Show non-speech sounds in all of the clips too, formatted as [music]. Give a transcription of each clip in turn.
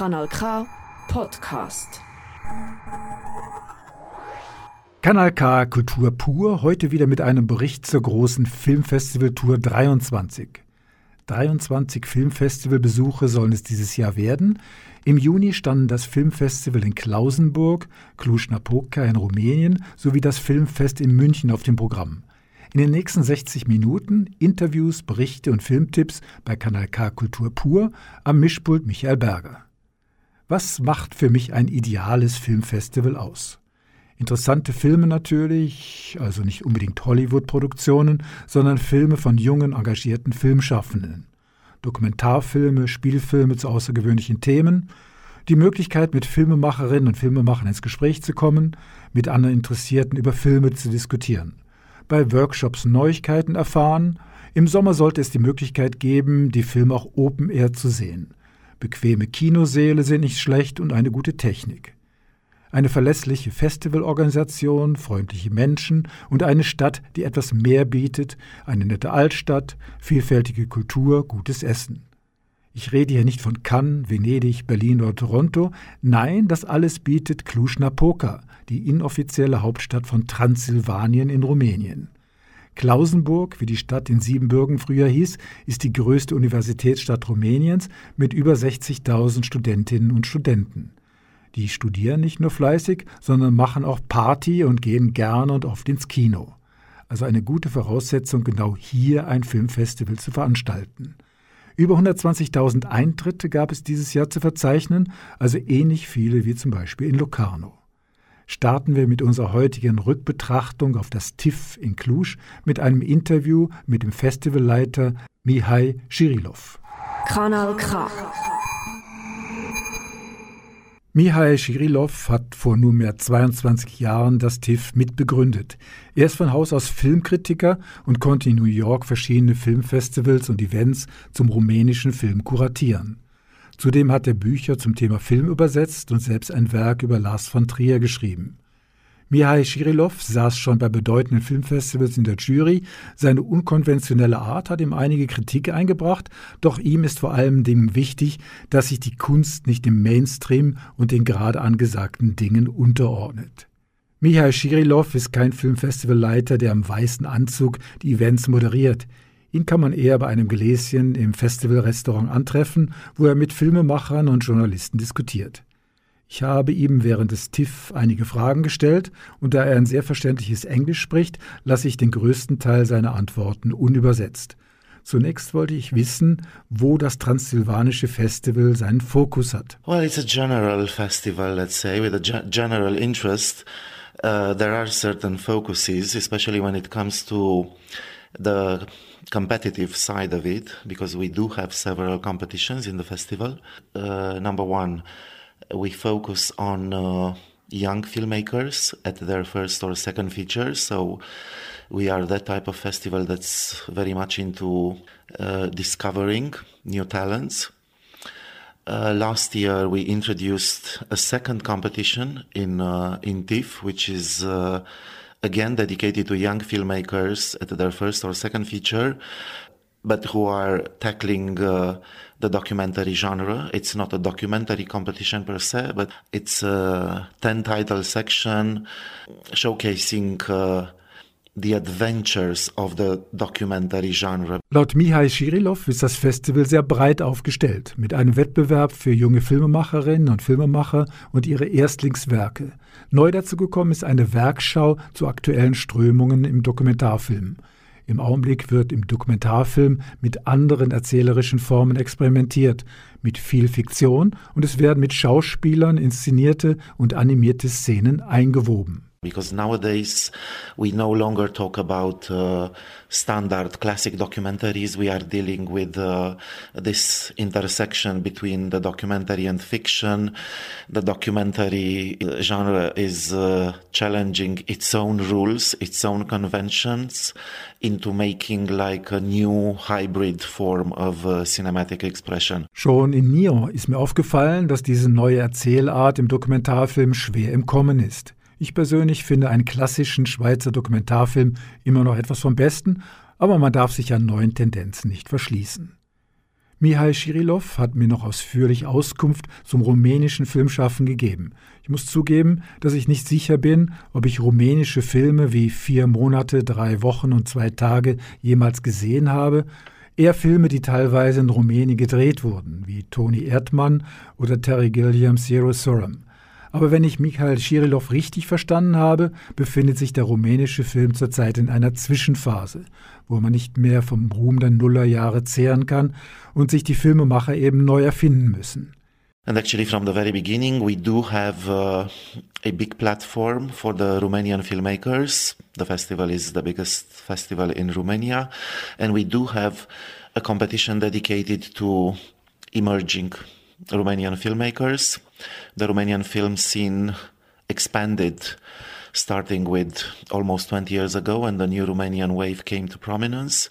Kanal K Podcast. Kanal K Kultur pur, heute wieder mit einem Bericht zur großen Filmfestival-Tour 23. 23 Filmfestivalbesuche sollen es dieses Jahr werden. Im Juni standen das Filmfestival in Klausenburg, Cluj-Napoca in Rumänien sowie das Filmfest in München auf dem Programm. In den nächsten 60 Minuten Interviews, Berichte und Filmtipps bei Kanal K Kultur pur am Mischpult Michael Berger. Was macht für mich ein ideales Filmfestival aus? Interessante Filme natürlich, also nicht unbedingt Hollywood-Produktionen, sondern Filme von jungen, engagierten Filmschaffenden. Dokumentarfilme, Spielfilme zu außergewöhnlichen Themen, die Möglichkeit, mit Filmemacherinnen und Filmemachern ins Gespräch zu kommen, mit anderen Interessierten über Filme zu diskutieren bei Workshops Neuigkeiten erfahren. Im Sommer sollte es die Möglichkeit geben, die Filme auch Open Air zu sehen. Bequeme Kinosäle sind nicht schlecht und eine gute Technik. Eine verlässliche Festivalorganisation, freundliche Menschen und eine Stadt, die etwas mehr bietet, eine nette Altstadt, vielfältige Kultur, gutes Essen. Ich rede hier nicht von Cannes, Venedig, Berlin oder Toronto. Nein, das alles bietet Cluj-Napoca, die inoffizielle Hauptstadt von Transsilvanien in Rumänien. Klausenburg, wie die Stadt in Siebenbürgen früher hieß, ist die größte Universitätsstadt Rumäniens mit über 60.000 Studentinnen und Studenten. Die studieren nicht nur fleißig, sondern machen auch Party und gehen gerne und oft ins Kino. Also eine gute Voraussetzung, genau hier ein Filmfestival zu veranstalten. Über 120.000 Eintritte gab es dieses Jahr zu verzeichnen, also ähnlich viele wie zum Beispiel in Locarno. Starten wir mit unserer heutigen Rückbetrachtung auf das TIFF in Cluj mit einem Interview mit dem Festivalleiter Mihai Shirilov. Kanal K. Mihai Shirilov hat vor nunmehr 22 Jahren das TIFF mitbegründet. Er ist von Haus aus Filmkritiker und konnte in New York verschiedene Filmfestivals und Events zum rumänischen Film kuratieren. Zudem hat er Bücher zum Thema Film übersetzt und selbst ein Werk über Lars von Trier geschrieben. Mihai Shirilov saß schon bei bedeutenden Filmfestivals in der Jury. Seine unkonventionelle Art hat ihm einige Kritik eingebracht, doch ihm ist vor allem Dingen wichtig, dass sich die Kunst nicht dem Mainstream und den gerade angesagten Dingen unterordnet. Mihai Shirilov ist kein Filmfestivalleiter, der im weißen Anzug die Events moderiert. Ihn kann man eher bei einem Gläschen im Festivalrestaurant antreffen, wo er mit Filmemachern und Journalisten diskutiert. Ich habe ihm während des TIFF einige Fragen gestellt und da er ein sehr verständliches Englisch spricht, lasse ich den größten Teil seiner Antworten unübersetzt. Zunächst wollte ich wissen, wo das Transsilvanische Festival seinen Fokus hat. Well, it's a general festival, let's say, with a general interest. Uh, there are certain focuses, especially when it comes to the competitive side of it, because we do have several competitions in the festival. Uh, number one, we focus on uh, young filmmakers at their first or second feature. So we are that type of festival that's very much into uh, discovering new talents. Uh, last year, we introduced a second competition in uh, in TIFF, which is uh, again dedicated to young filmmakers at their first or second feature, but who are tackling uh, the documentary genre. It's not a documentary competition per se, but it's a 10 title section showcasing uh, the adventures of the documentary genre. Laut Mihai Shirilov ist das Festival sehr breit aufgestellt, mit einem Wettbewerb für junge Filmemacherinnen und Filmemacher und ihre Erstlingswerke. Neu dazu gekommen ist eine Werkschau zu aktuellen Strömungen im Dokumentarfilm. Im Augenblick wird im Dokumentarfilm mit anderen erzählerischen Formen experimentiert, mit viel Fiktion und es werden mit Schauspielern inszenierte und animierte Szenen eingewoben. Because nowadays we no longer talk about uh, standard classic documentaries. We are dealing with uh, this intersection between the documentary and fiction. The documentary genre is uh, challenging its own rules, its own conventions into making like a new hybrid form of uh, cinematic expression. Schon in Nio ist mir aufgefallen, dass diese neue Erzählart im Dokumentarfilm schwer im Kommen ist. Ich persönlich finde einen klassischen Schweizer Dokumentarfilm immer noch etwas vom Besten, aber man darf sich an neuen Tendenzen nicht verschließen. Mihai Schirilov hat mir noch ausführlich Auskunft zum rumänischen Filmschaffen gegeben. Ich muss zugeben, dass ich nicht sicher bin, ob ich rumänische Filme wie Vier Monate, drei Wochen und zwei Tage jemals gesehen habe, eher Filme, die teilweise in Rumänien gedreht wurden, wie Toni Erdmann oder Terry Gilliams Zero Surum. Aber wenn ich Mikhail Schirilov richtig verstanden habe, befindet sich der rumänische Film zurzeit in einer Zwischenphase, wo man nicht mehr vom Ruhm der Nullerjahre zehren kann und sich die Filmemacher eben neu erfinden müssen. And actually, from the very beginning, we do have uh, a big platform for the Romanian filmmakers. The festival is the biggest festival in Romania, and we do have a competition dedicated to emerging Romanian filmmakers. The Romanian film scene expanded starting with almost 20 years ago when the new Romanian wave came to prominence.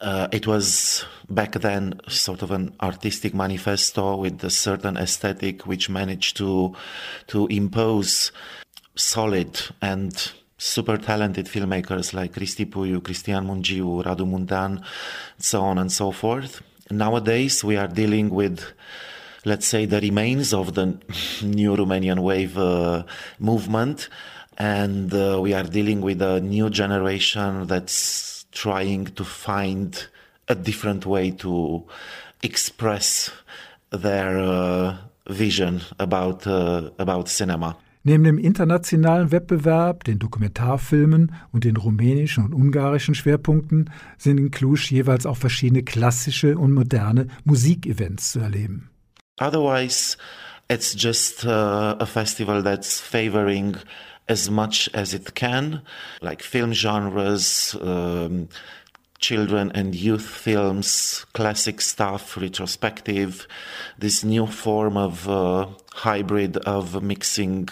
Uh, it was back then sort of an artistic manifesto with a certain aesthetic which managed to to impose solid and super talented filmmakers like Cristi Puiu, Cristian Mungiu, Radu Muntean, so on and so forth. Nowadays we are dealing with let's say, the remains of the new Romanian wave uh, movement. And uh, we are dealing with a new generation that's trying to find a different way to express their uh, vision about, uh, about cinema. Neben dem internationalen Wettbewerb, den Dokumentarfilmen und den rumänischen und ungarischen Schwerpunkten sind in Cluj jeweils auch verschiedene klassische und moderne Musikevents zu erleben. Otherwise, it's just uh, a festival that's favoring as much as it can, like film genres, um, children and youth films, classic stuff, retrospective, this new form of uh, hybrid of mixing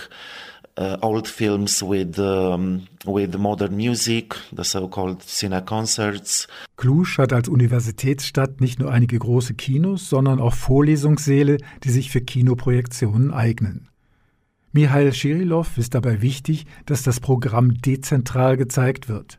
uh, old films with um, with modern music, the so-called cine concerts. Cluj hat als Universitätsstadt nicht nur einige große Kinos, sondern auch Vorlesungssäle, die sich für Kinoprojektionen eignen. Mihail Schirilov ist dabei wichtig, dass das Programm dezentral gezeigt wird.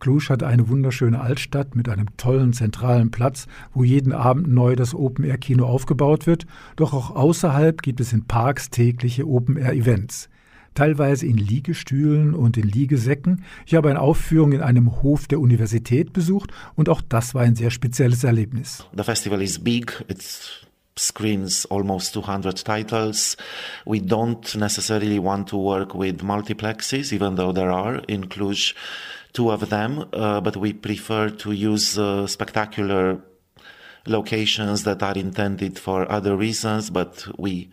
Cluj hat eine wunderschöne Altstadt mit einem tollen zentralen Platz, wo jeden Abend neu das Open-Air-Kino aufgebaut wird, doch auch außerhalb gibt es in Parks tägliche Open-Air-Events teilweise in Liegestühlen und in Liegesäcken. Ich habe eine Aufführung in einem Hof der Universität besucht und auch das war ein sehr spezielles Erlebnis. The festival is big. It's screens almost 200 titles. We don't necessarily want to work with multiplexes, even though there are in Cluj two of them, uh, but we prefer to use uh, spectacular locations that are intended for other reasons, but we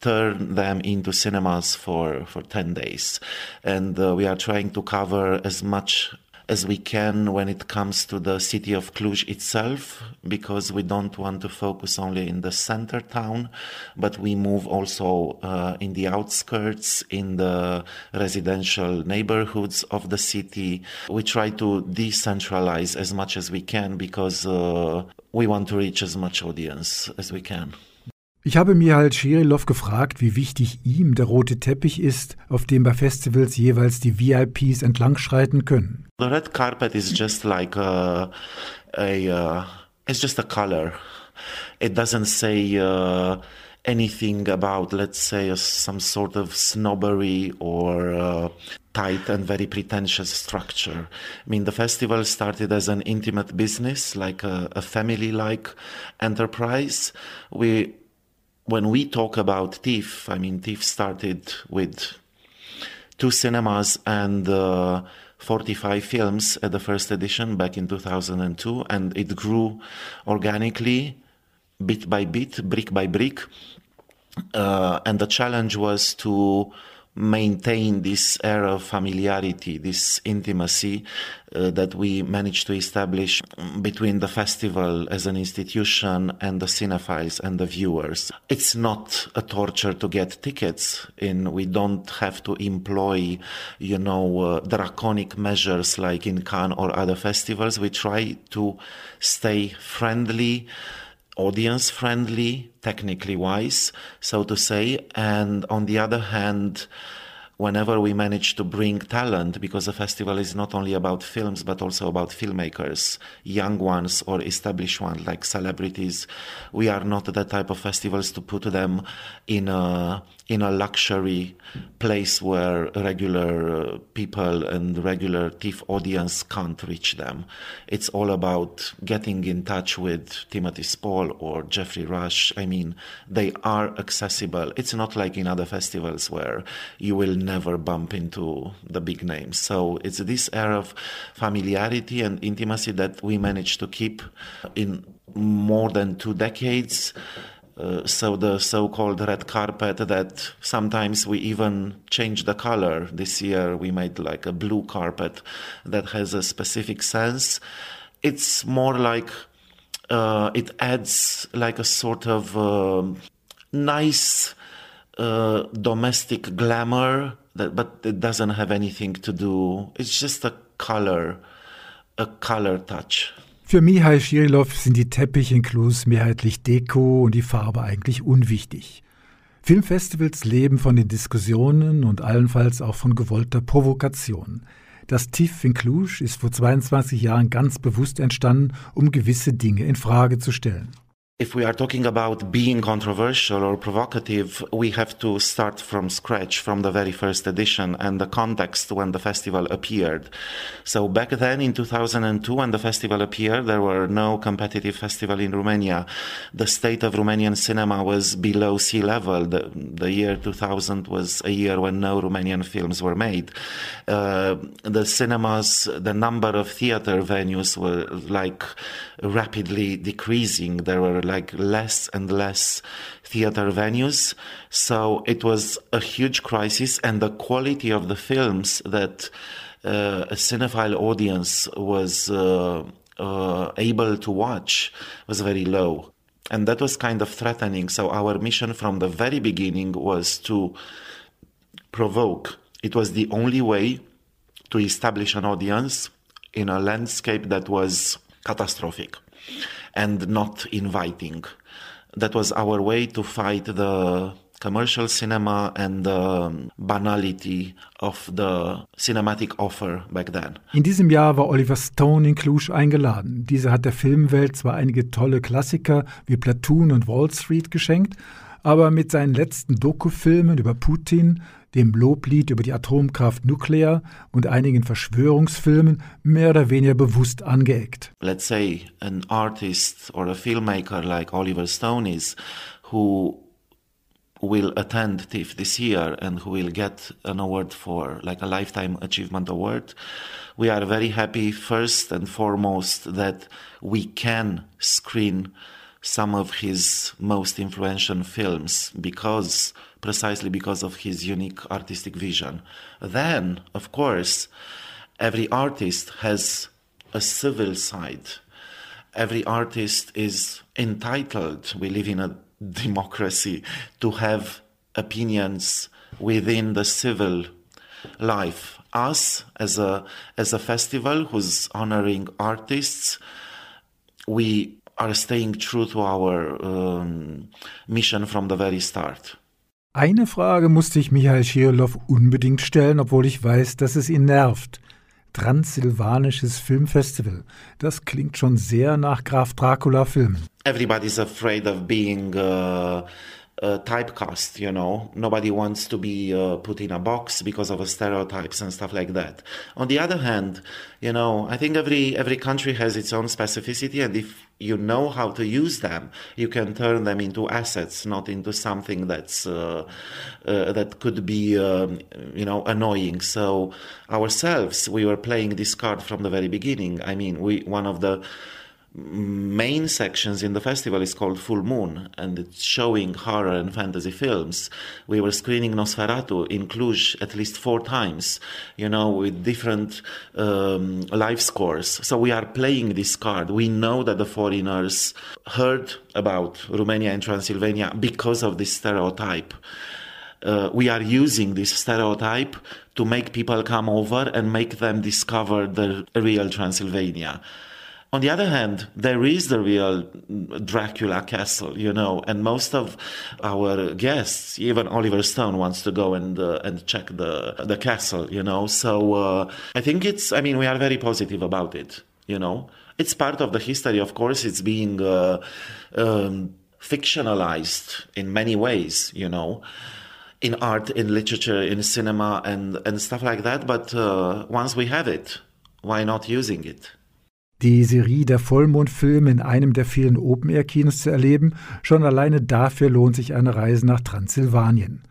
turn them into cinemas for, for 10 days. And uh, we are trying to cover as much as we can when it comes to the city of Cluj itself, because we don't want to focus only in the center town, but we move also uh, in the outskirts, in the residential neighborhoods of the city. We try to decentralize as much as we can because uh, we want to reach as much audience as we can. Ich habe mir halt Schirilov gefragt, wie wichtig ihm der rote Teppich ist, auf dem bei Festivals jeweils die VIPs entlangschreiten können. The red carpet is just like a, a uh, it's just a color. It doesn't say uh, anything about, let's say, some sort of snobbery or uh, tight and very pretentious structure. I mean, the festival started as an intimate business, like a, a family-like enterprise. We when we talk about TIFF, I mean, TIFF started with two cinemas and uh, 45 films at the first edition back in 2002, and it grew organically, bit by bit, brick by brick. Uh, and the challenge was to maintain this air of familiarity, this intimacy uh, that we managed to establish between the festival as an institution and the cinephiles and the viewers. It's not a torture to get tickets in. We don't have to employ, you know, uh, draconic measures like in Cannes or other festivals. We try to stay friendly audience friendly, technically wise, so to say. And on the other hand, whenever we manage to bring talent, because the festival is not only about films but also about filmmakers, young ones or established ones like celebrities, we are not the type of festivals to put them in a in a luxury place where regular uh, people and regular TIFF audience can't reach them. It's all about getting in touch with Timothy Spall or Jeffrey Rush. I mean, they are accessible. It's not like in other festivals where you will never bump into the big names. So it's this air of familiarity and intimacy that we managed to keep in more than two decades. Uh, so the so-called red carpet that sometimes we even change the color. This year we made like a blue carpet that has a specific sense. It's more like uh, it adds like a sort of uh, nice uh, domestic glamour, that, but it doesn't have anything to do. It's just a color, a color touch. Für Mihai Schirilov sind die Teppiche in Klus mehrheitlich Deko und die Farbe eigentlich unwichtig. Filmfestivals leben von den Diskussionen und allenfalls auch von gewollter Provokation. Das TIFF in Cluj ist vor 22 Jahren ganz bewusst entstanden, um gewisse Dinge in Frage zu stellen. If we are talking about being controversial or provocative, we have to start from scratch, from the very first edition and the context when the festival appeared. So back then in 2002, when the festival appeared, there were no competitive festival in Romania. The state of Romanian cinema was below sea level. The, the year 2000 was a year when no Romanian films were made. Uh, the cinemas, the number of theater venues were like rapidly decreasing. There were like less and less theater venues. So it was a huge crisis, and the quality of the films that uh, a cinephile audience was uh, uh, able to watch was very low. And that was kind of threatening. So our mission from the very beginning was to provoke. It was the only way to establish an audience in a landscape that was catastrophic and not inviting. That was our way to fight the commercial cinema and the banality of the cinematic offer back then. In diesem Jahr war Oliver Stone in Cluj eingeladen. Dieser hat der Filmwelt zwar einige tolle Klassiker wie Platoon und Wall Street geschenkt, aber mit seinen letzten Dokufilmen über Putin dem Loblied über die Atomkraft Nuclear und einigen Verschwörungsfilmen mehr oder weniger bewusst angeeckt. Let's say an artist or a filmmaker like Oliver Stone is, who will attend TIFF this year and who will get an award for like a lifetime achievement award. We are very happy first and foremost that we can screen some of his most influential films because precisely because of his unique artistic vision. Then, of course, every artist has a civil side. Every artist is entitled, we live in a [laughs] democracy, to have opinions within the civil life. Us, as a, as a festival who's honoring artists, we are staying true to our um, mission from the very start. Eine Frage musste ich Michael Schirlow unbedingt stellen, obwohl ich weiß, dass es ihn nervt. Transsilvanisches Filmfestival. Das klingt schon sehr nach Graf Dracula Filmen. Everybody's afraid of being uh, uh, typecast, you know. Nobody wants to be uh, put in a box because of stereotypes and stuff like that. On the other hand, you know, I think every every country has its own specificity, and if you know how to use them, you can turn them into assets, not into something that's uh, uh, that could be, um, you know, annoying. So ourselves, we were playing this card from the very beginning. I mean, we one of the main sections in the festival is called Full Moon, and it's showing horror and fantasy films. We were screening Nosferatu in Cluj at least four times, you know, with different um, live scores. So we are playing this card. We know that the foreigners heard about Romania and Transylvania because of this stereotype. Uh, we are using this stereotype to make people come over and make them discover the real Transylvania On the other hand, there is the real Dracula castle, you know, and most of our guests, even Oliver Stone, wants to go and uh, and check the the castle, you know. So uh, I think it's. I mean, we are very positive about it, you know. It's part of the history, of course. It's being uh, um, fictionalized in many ways, you know in art, in literature, in cinema, and, and stuff like that. But uh, once we have it, why not using it? Die Serie der Vollmondfilme in einem der vielen Open-Air-Kinos zu erleben, schon alleine dafür lohnt sich eine Reise nach Transsilvanien.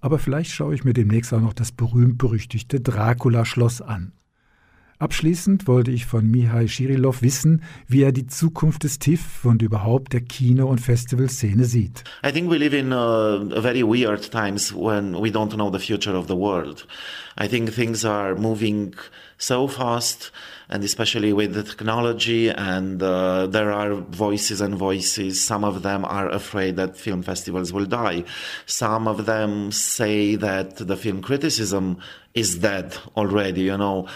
Aber vielleicht schaue ich mir demnächst auch noch das berühmt-berüchtigte Dracula-Schloss an. Abschließend wollte ich von Mihai Shirilov wissen, wie er die Zukunft des TIFF und überhaupt der Kino- und Festivalszene sieht. I think we live in uh, very weird times when we don't know the future of the world. I think things are moving so fast and especially with the technology and uh, there are voices and voices. Some of them are afraid that film festivals will die. Some of them say that the film criticism is dead already you know.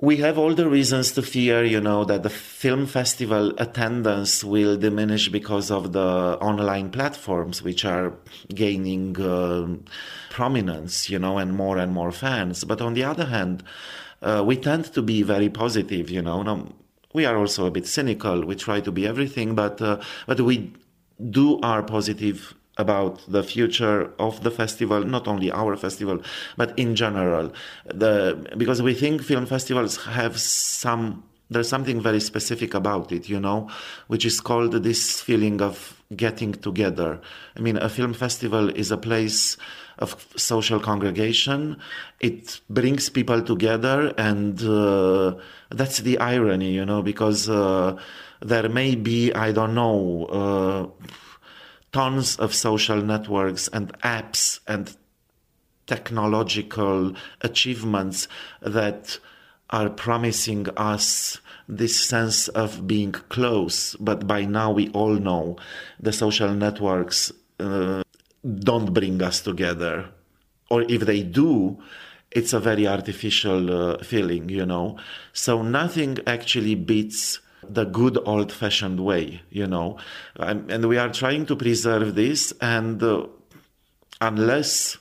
We have all the reasons to fear, you know, that the film festival attendance will diminish because of the online platforms, which are gaining uh, prominence, you know, and more and more fans. But on the other hand, uh, we tend to be very positive, you know. Now, we are also a bit cynical. We try to be everything, but uh, but we do are positive about the future of the festival, not only our festival, but in general. The, because we think film festivals have some, there's something very specific about it, you know, which is called this feeling of getting together. I mean, a film festival is a place of social congregation. It brings people together, and uh, that's the irony, you know, because uh, there may be, I don't know, uh, tons of social networks and apps and technological achievements that are promising us this sense of being close. But by now, we all know the social networks uh, don't bring us together. Or if they do, it's a very artificial uh, feeling, you know. So nothing actually beats the good old fashioned way, you know. and we are trying to preserve this, and uh, unless,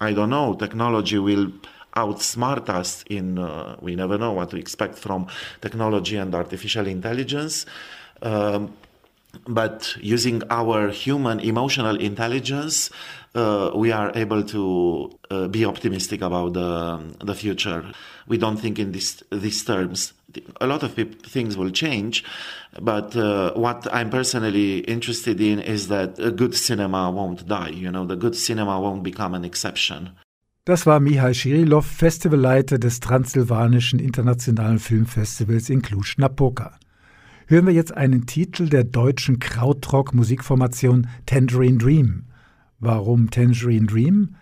I don't know, technology will outsmart us in, uh, we never know what to expect from technology and artificial intelligence. Um, but using our human emotional intelligence, uh, we are able to uh, be optimistic about the, the future. We don't think in this, these terms. A lot of things will change, but uh, what I'm personally interested in is that a good cinema won't die. You know, the good cinema won't become an exception. Das war Mihai Shirilov, Festivalleiter des Transsilvanischen Internationalen Filmfestivals in Cluj-Napoca. Hören wir jetzt einen Titel der deutschen Krautrock-Musikformation Tangerine Dream. Warum Tangerine Dream?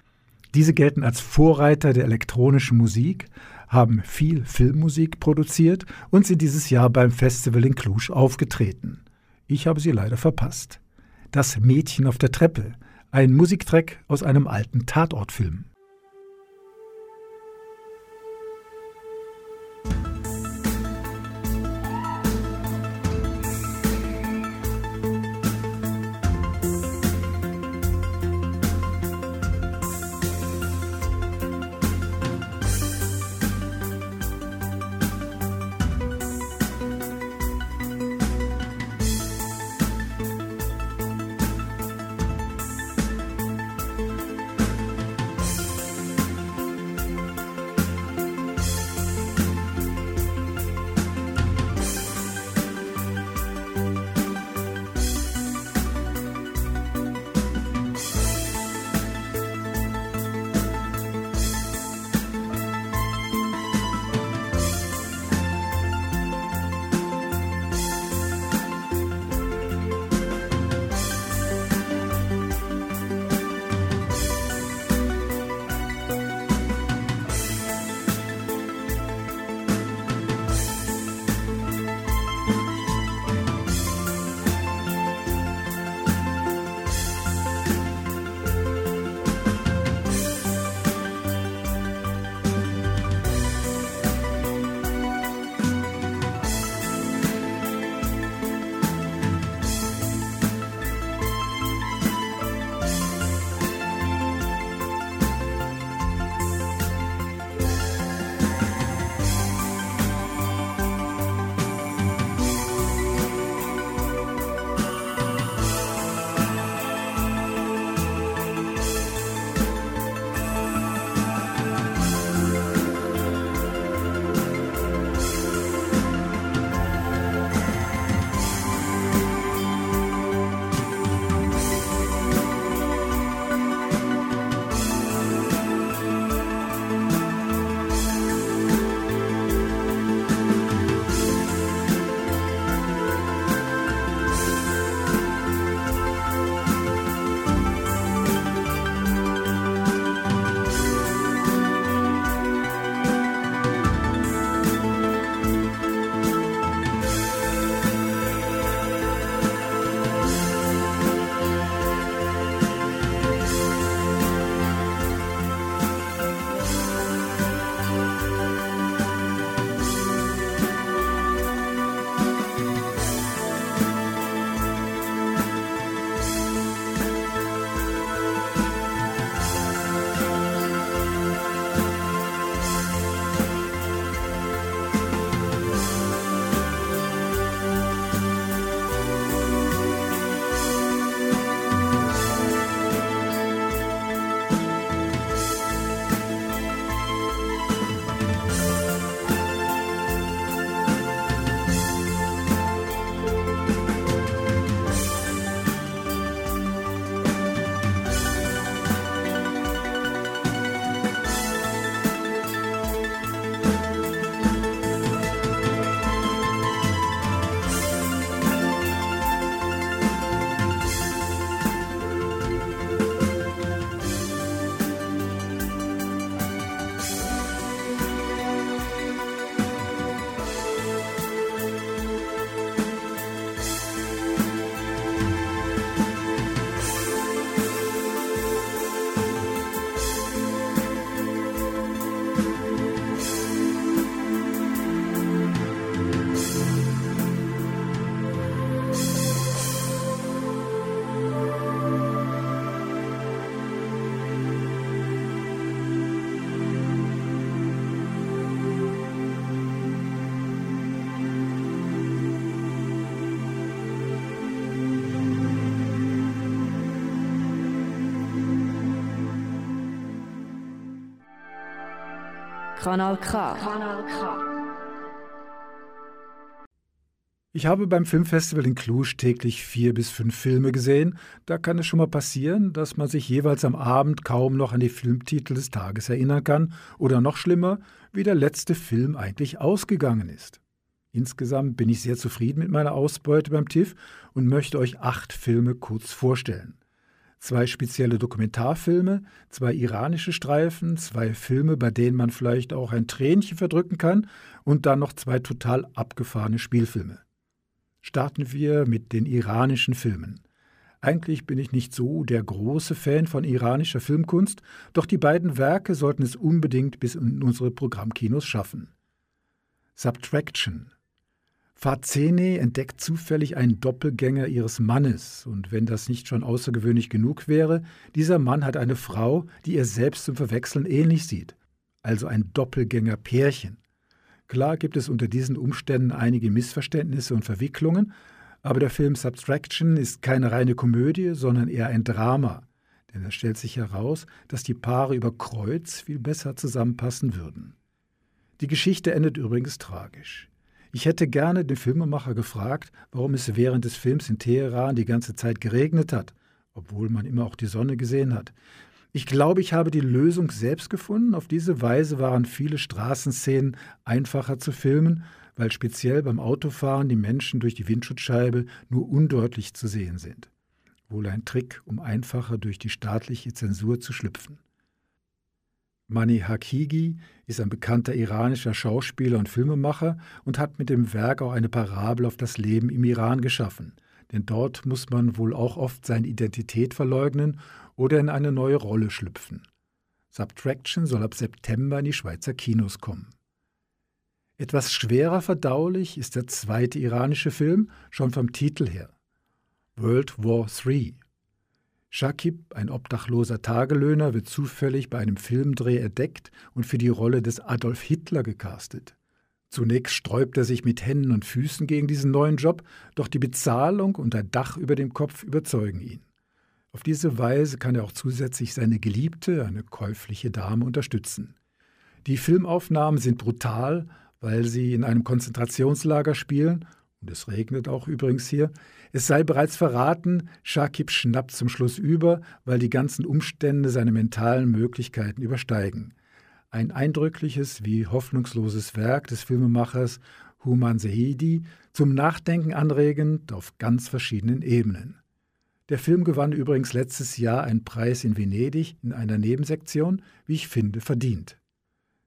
Diese gelten als Vorreiter der elektronischen Musik, haben viel Filmmusik produziert und sind dieses Jahr beim Festival in Cluj aufgetreten. Ich habe sie leider verpasst. Das Mädchen auf der Treppe, ein Musiktrack aus einem alten Tatortfilm. Kanal K. Kanal K. Ich habe beim Filmfestival in Cluj täglich vier bis fünf Filme gesehen. Da kann es schon mal passieren, dass man sich jeweils am Abend kaum noch an die Filmtitel des Tages erinnern kann oder noch schlimmer, wie der letzte Film eigentlich ausgegangen ist. Insgesamt bin ich sehr zufrieden mit meiner Ausbeute beim TIFF und möchte euch acht Filme kurz vorstellen. Zwei spezielle Dokumentarfilme, zwei iranische Streifen, zwei Filme, bei denen man vielleicht auch ein Tränchen verdrücken kann und dann noch zwei total abgefahrene Spielfilme starten wir mit den iranischen Filmen. Eigentlich bin ich nicht so der große Fan von iranischer Filmkunst, doch die beiden Werke sollten es unbedingt bis in unsere Programmkinos schaffen. Subtraction. Fazene entdeckt zufällig einen Doppelgänger ihres Mannes, und wenn das nicht schon außergewöhnlich genug wäre, dieser Mann hat eine Frau, die ihr selbst zum Verwechseln ähnlich sieht, also ein Doppelgänger-Pärchen. Klar gibt es unter diesen Umständen einige Missverständnisse und Verwicklungen, aber der Film Subtraction ist keine reine Komödie, sondern eher ein Drama. Denn es stellt sich heraus, dass die Paare über Kreuz viel besser zusammenpassen würden. Die Geschichte endet übrigens tragisch. Ich hätte gerne den Filmemacher gefragt, warum es während des Films in Teheran die ganze Zeit geregnet hat, obwohl man immer auch die Sonne gesehen hat. Ich glaube, ich habe die Lösung selbst gefunden. Auf diese Weise waren viele Straßenszenen einfacher zu filmen, weil speziell beim Autofahren die Menschen durch die Windschutzscheibe nur undeutlich zu sehen sind. Wohl ein Trick, um einfacher durch die staatliche Zensur zu schlüpfen. Mani Hakigi ist ein bekannter iranischer Schauspieler und Filmemacher und hat mit dem Werk auch eine Parabel auf das Leben im Iran geschaffen. Denn dort muss man wohl auch oft seine Identität verleugnen oder in eine neue Rolle schlüpfen. Subtraction soll ab September in die Schweizer Kinos kommen. Etwas schwerer verdaulich ist der zweite iranische Film, schon vom Titel her. World War III. Shakib, ein obdachloser Tagelöhner, wird zufällig bei einem Filmdreh entdeckt und für die Rolle des Adolf Hitler gecastet. Zunächst sträubt er sich mit Händen und Füßen gegen diesen neuen Job, doch die Bezahlung und ein Dach über dem Kopf überzeugen ihn. Auf diese Weise kann er auch zusätzlich seine Geliebte, eine käufliche Dame, unterstützen. Die Filmaufnahmen sind brutal, weil sie in einem Konzentrationslager spielen, und es regnet auch übrigens hier. Es sei bereits verraten, Shakib schnappt zum Schluss über, weil die ganzen Umstände seine mentalen Möglichkeiten übersteigen. Ein eindrückliches wie hoffnungsloses Werk des Filmemachers Human Sehidi, zum Nachdenken anregend auf ganz verschiedenen Ebenen. Der Film gewann übrigens letztes Jahr einen Preis in Venedig in einer Nebensektion, wie ich finde, verdient.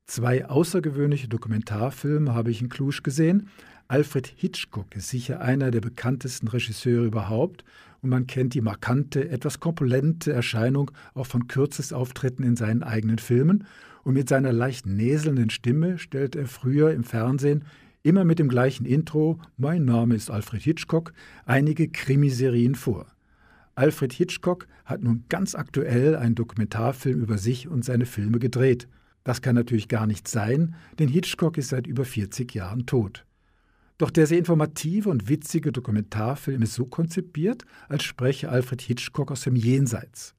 Zwei außergewöhnliche Dokumentarfilme habe ich in Cluj gesehen. Alfred Hitchcock ist sicher einer der bekanntesten Regisseure überhaupt und man kennt die markante, etwas korpulente Erscheinung auch von Kürzesauftritten in seinen eigenen Filmen und mit seiner leicht näselnden Stimme stellt er früher im Fernsehen immer mit dem gleichen Intro Mein Name ist Alfred Hitchcock einige Krimiserien vor. Alfred Hitchcock hat nun ganz aktuell einen Dokumentarfilm über sich und seine Filme gedreht. Das kann natürlich gar nicht sein, denn Hitchcock ist seit über 40 Jahren tot. Doch der sehr informative und witzige Dokumentarfilm ist so konzipiert, als spreche Alfred Hitchcock aus dem Jenseits.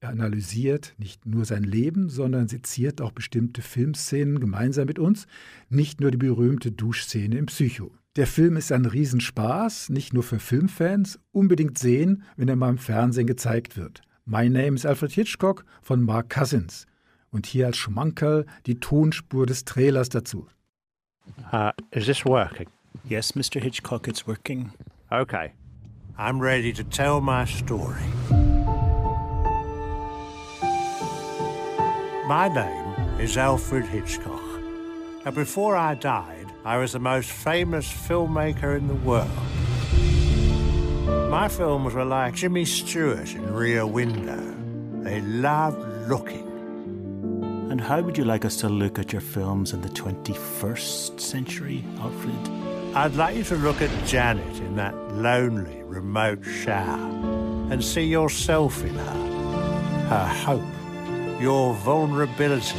Er analysiert nicht nur sein Leben, sondern seziert auch bestimmte Filmszenen gemeinsam mit uns, nicht nur die berühmte Duschszene im Psycho. Der Film ist ein Riesenspaß, nicht nur für Filmfans, unbedingt sehen, wenn er mal im Fernsehen gezeigt wird. My Name is Alfred Hitchcock von Mark Cousins. Und hier als Schmankerl die Tonspur des Trailers dazu. Uh, is this working? Yes, Mr. Hitchcock, it's working. Okay. I'm ready to tell my story. My name is Alfred Hitchcock. And before I died, I was the most famous filmmaker in the world. My films were like Jimmy Stewart in Rear Window. They loved looking. And how would you like us to look at your films in the 21st century, Alfred? I'd like you to look at Janet in that lonely, remote shower and see yourself in her. Her hope, your vulnerability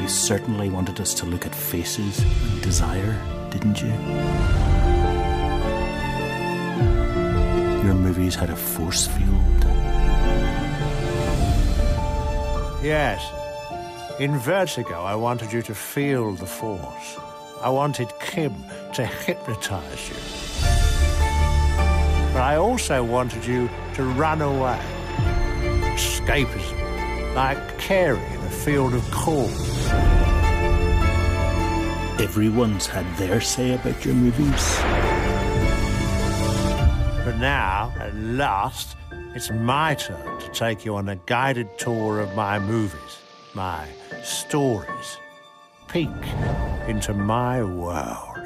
You certainly wanted us to look at faces and desire, didn't you? Your movies had a force field. Yes, In Vertigo, I wanted you to feel the force. I wanted Kim to hypnotize you. But I also wanted you to run away. Escapism, like Carey in a field of corn. Everyone's had their say about your movies. But now, at last, it's my turn to take you on a guided tour of my movies, my stories. Peek into my world.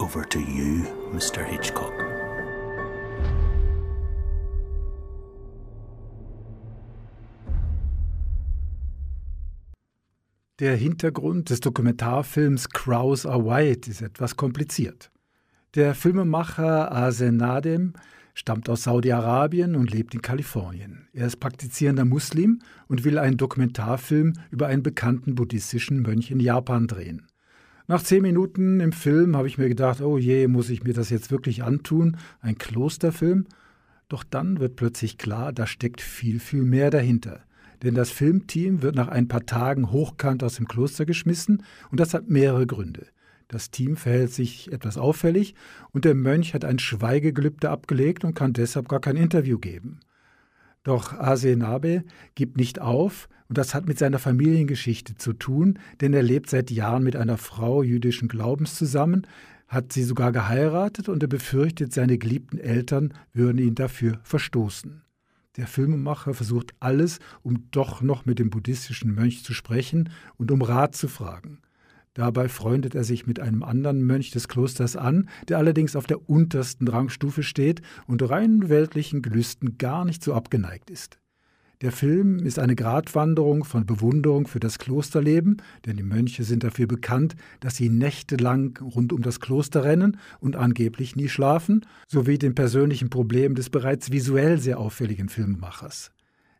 Over to you, Mr. Hitchcock. Der Hintergrund des Dokumentarfilms Crows Are White ist etwas kompliziert. Der Filmemacher Asen Nadem stammt aus Saudi-Arabien und lebt in Kalifornien. Er ist praktizierender Muslim und will einen Dokumentarfilm über einen bekannten buddhistischen Mönch in Japan drehen. Nach zehn Minuten im Film habe ich mir gedacht, oh je, muss ich mir das jetzt wirklich antun? Ein Klosterfilm? Doch dann wird plötzlich klar, da steckt viel, viel mehr dahinter. Denn das Filmteam wird nach ein paar Tagen hochkant aus dem Kloster geschmissen und das hat mehrere Gründe. Das Team verhält sich etwas auffällig und der Mönch hat ein Schweigegelübde abgelegt und kann deshalb gar kein Interview geben. Doch Asenabe gibt nicht auf und das hat mit seiner Familiengeschichte zu tun, denn er lebt seit Jahren mit einer Frau jüdischen Glaubens zusammen, hat sie sogar geheiratet und er befürchtet, seine geliebten Eltern würden ihn dafür verstoßen. Der Filmemacher versucht alles, um doch noch mit dem buddhistischen Mönch zu sprechen und um Rat zu fragen. Dabei freundet er sich mit einem anderen Mönch des Klosters an, der allerdings auf der untersten Rangstufe steht und rein weltlichen Gelüsten gar nicht so abgeneigt ist. Der Film ist eine Gratwanderung von Bewunderung für das Klosterleben, denn die Mönche sind dafür bekannt, dass sie nächtelang rund um das Kloster rennen und angeblich nie schlafen, sowie den persönlichen Problemen des bereits visuell sehr auffälligen Filmemachers.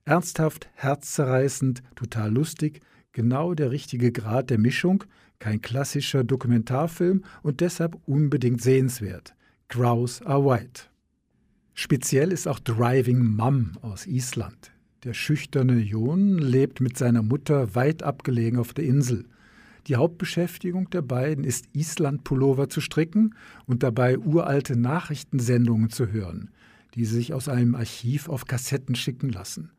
Ernsthaft, herzzerreißend, total lustig, genau der richtige Grad der Mischung, kein klassischer Dokumentarfilm und deshalb unbedingt sehenswert. Crows are white. Speziell ist auch Driving Mum aus Island. Der schüchterne Jon lebt mit seiner Mutter weit abgelegen auf der Insel. Die Hauptbeschäftigung der beiden ist Island-Pullover zu stricken und dabei uralte Nachrichtensendungen zu hören, die sich aus einem Archiv auf Kassetten schicken lassen.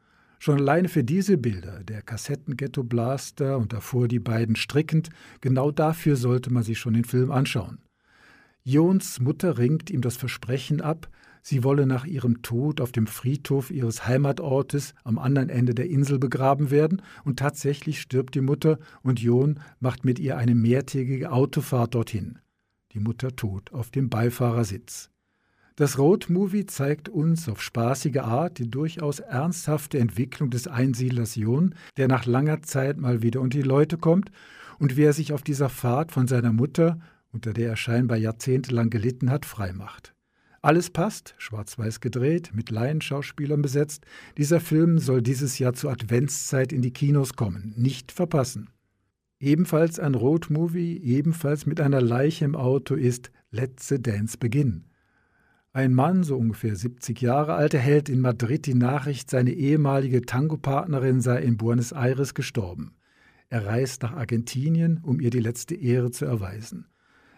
Schon alleine für diese Bilder, der Kassettenghetto-Blaster und davor die beiden strickend, genau dafür sollte man sich schon den Film anschauen. Jons Mutter ringt ihm das Versprechen ab, sie wolle nach ihrem Tod auf dem Friedhof ihres Heimatortes am anderen Ende der Insel begraben werden, und tatsächlich stirbt die Mutter und Jon macht mit ihr eine mehrtägige Autofahrt dorthin. Die Mutter tot auf dem Beifahrersitz. Das Road-Movie zeigt uns auf spaßige Art die durchaus ernsthafte Entwicklung des Einsiedlers Jon, der nach langer Zeit mal wieder unter die Leute kommt und wie er sich auf dieser Fahrt von seiner Mutter, unter der er scheinbar jahrzehntelang gelitten hat, freimacht. Alles passt, schwarz-weiß gedreht, mit Laienschauspielern besetzt. Dieser Film soll dieses Jahr zur Adventszeit in die Kinos kommen. Nicht verpassen. Ebenfalls ein Road-Movie, ebenfalls mit einer Leiche im Auto ist Let the Dance Begin. Ein Mann, so ungefähr 70 Jahre alt, erhält in Madrid die Nachricht, seine ehemalige Tango-Partnerin sei in Buenos Aires gestorben. Er reist nach Argentinien, um ihr die letzte Ehre zu erweisen.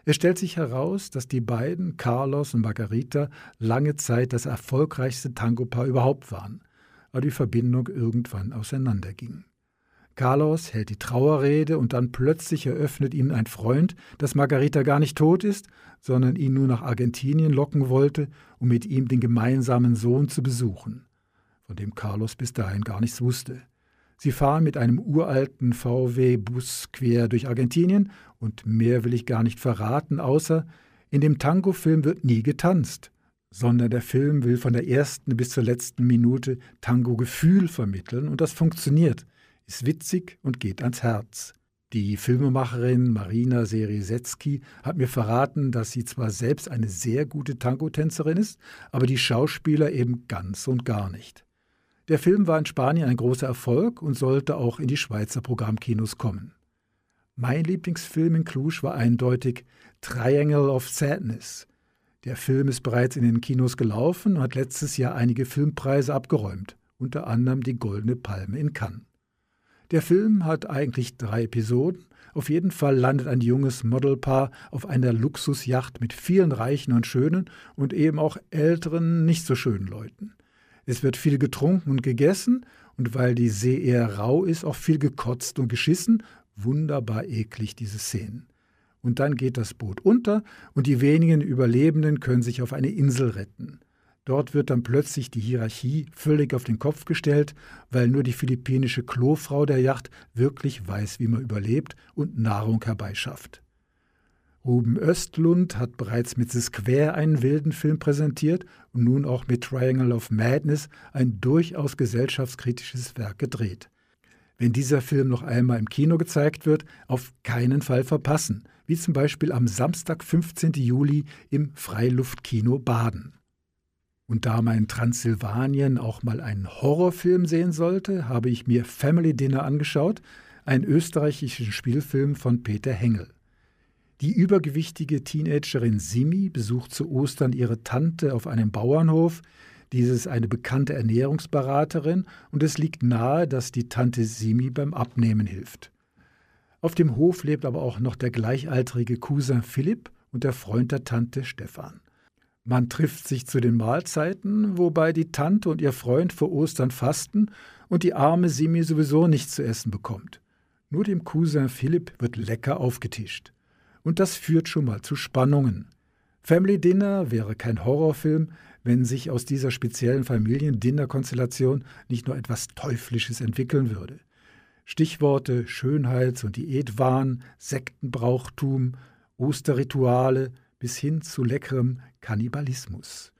Es stellt sich heraus, dass die beiden, Carlos und Margarita, lange Zeit das erfolgreichste Tango-Paar überhaupt waren, aber die Verbindung irgendwann auseinanderging. Carlos hält die Trauerrede und dann plötzlich eröffnet ihm ein Freund, dass Margarita gar nicht tot ist, sondern ihn nur nach Argentinien locken wollte, um mit ihm den gemeinsamen Sohn zu besuchen, von dem Carlos bis dahin gar nichts wusste. Sie fahren mit einem uralten VW-Bus quer durch Argentinien und mehr will ich gar nicht verraten, außer in dem Tango-Film wird nie getanzt, sondern der Film will von der ersten bis zur letzten Minute Tango-Gefühl vermitteln und das funktioniert ist witzig und geht ans Herz. Die Filmemacherin Marina Serisetzky hat mir verraten, dass sie zwar selbst eine sehr gute Tango-Tänzerin ist, aber die Schauspieler eben ganz und gar nicht. Der Film war in Spanien ein großer Erfolg und sollte auch in die Schweizer Programmkinos kommen. Mein Lieblingsfilm in Cluj war eindeutig Triangle of Sadness. Der Film ist bereits in den Kinos gelaufen und hat letztes Jahr einige Filmpreise abgeräumt, unter anderem die Goldene Palme in Cannes. Der Film hat eigentlich drei Episoden. Auf jeden Fall landet ein junges Modelpaar auf einer Luxusjacht mit vielen Reichen und Schönen und eben auch älteren, nicht so schönen Leuten. Es wird viel getrunken und gegessen und weil die See eher rau ist, auch viel gekotzt und geschissen. Wunderbar eklig, diese Szenen. Und dann geht das Boot unter und die wenigen Überlebenden können sich auf eine Insel retten. Dort wird dann plötzlich die Hierarchie völlig auf den Kopf gestellt, weil nur die philippinische Klofrau der Yacht wirklich weiß, wie man überlebt und Nahrung herbeischafft. Ruben Östlund hat bereits mit The Square einen wilden Film präsentiert und nun auch mit Triangle of Madness ein durchaus gesellschaftskritisches Werk gedreht. Wenn dieser Film noch einmal im Kino gezeigt wird, auf keinen Fall verpassen, wie zum Beispiel am Samstag, 15. Juli im Freiluftkino Baden. Und da mein Transsilvanien auch mal einen Horrorfilm sehen sollte, habe ich mir Family Dinner angeschaut, einen österreichischen Spielfilm von Peter Hengel. Die übergewichtige Teenagerin Simi besucht zu Ostern ihre Tante auf einem Bauernhof. Diese ist eine bekannte Ernährungsberaterin und es liegt nahe, dass die Tante Simi beim Abnehmen hilft. Auf dem Hof lebt aber auch noch der gleichaltrige Cousin Philipp und der Freund der Tante Stefan. Man trifft sich zu den Mahlzeiten, wobei die Tante und ihr Freund vor Ostern fasten und die arme Simi sowieso nichts zu essen bekommt. Nur dem Cousin Philipp wird lecker aufgetischt. Und das führt schon mal zu Spannungen. Family Dinner wäre kein Horrorfilm, wenn sich aus dieser speziellen Familiendinner-Konstellation nicht nur etwas Teuflisches entwickeln würde. Stichworte Schönheits- und Diätwahn, Sektenbrauchtum, Osterrituale bis hin zu leckerem Kannibalismus.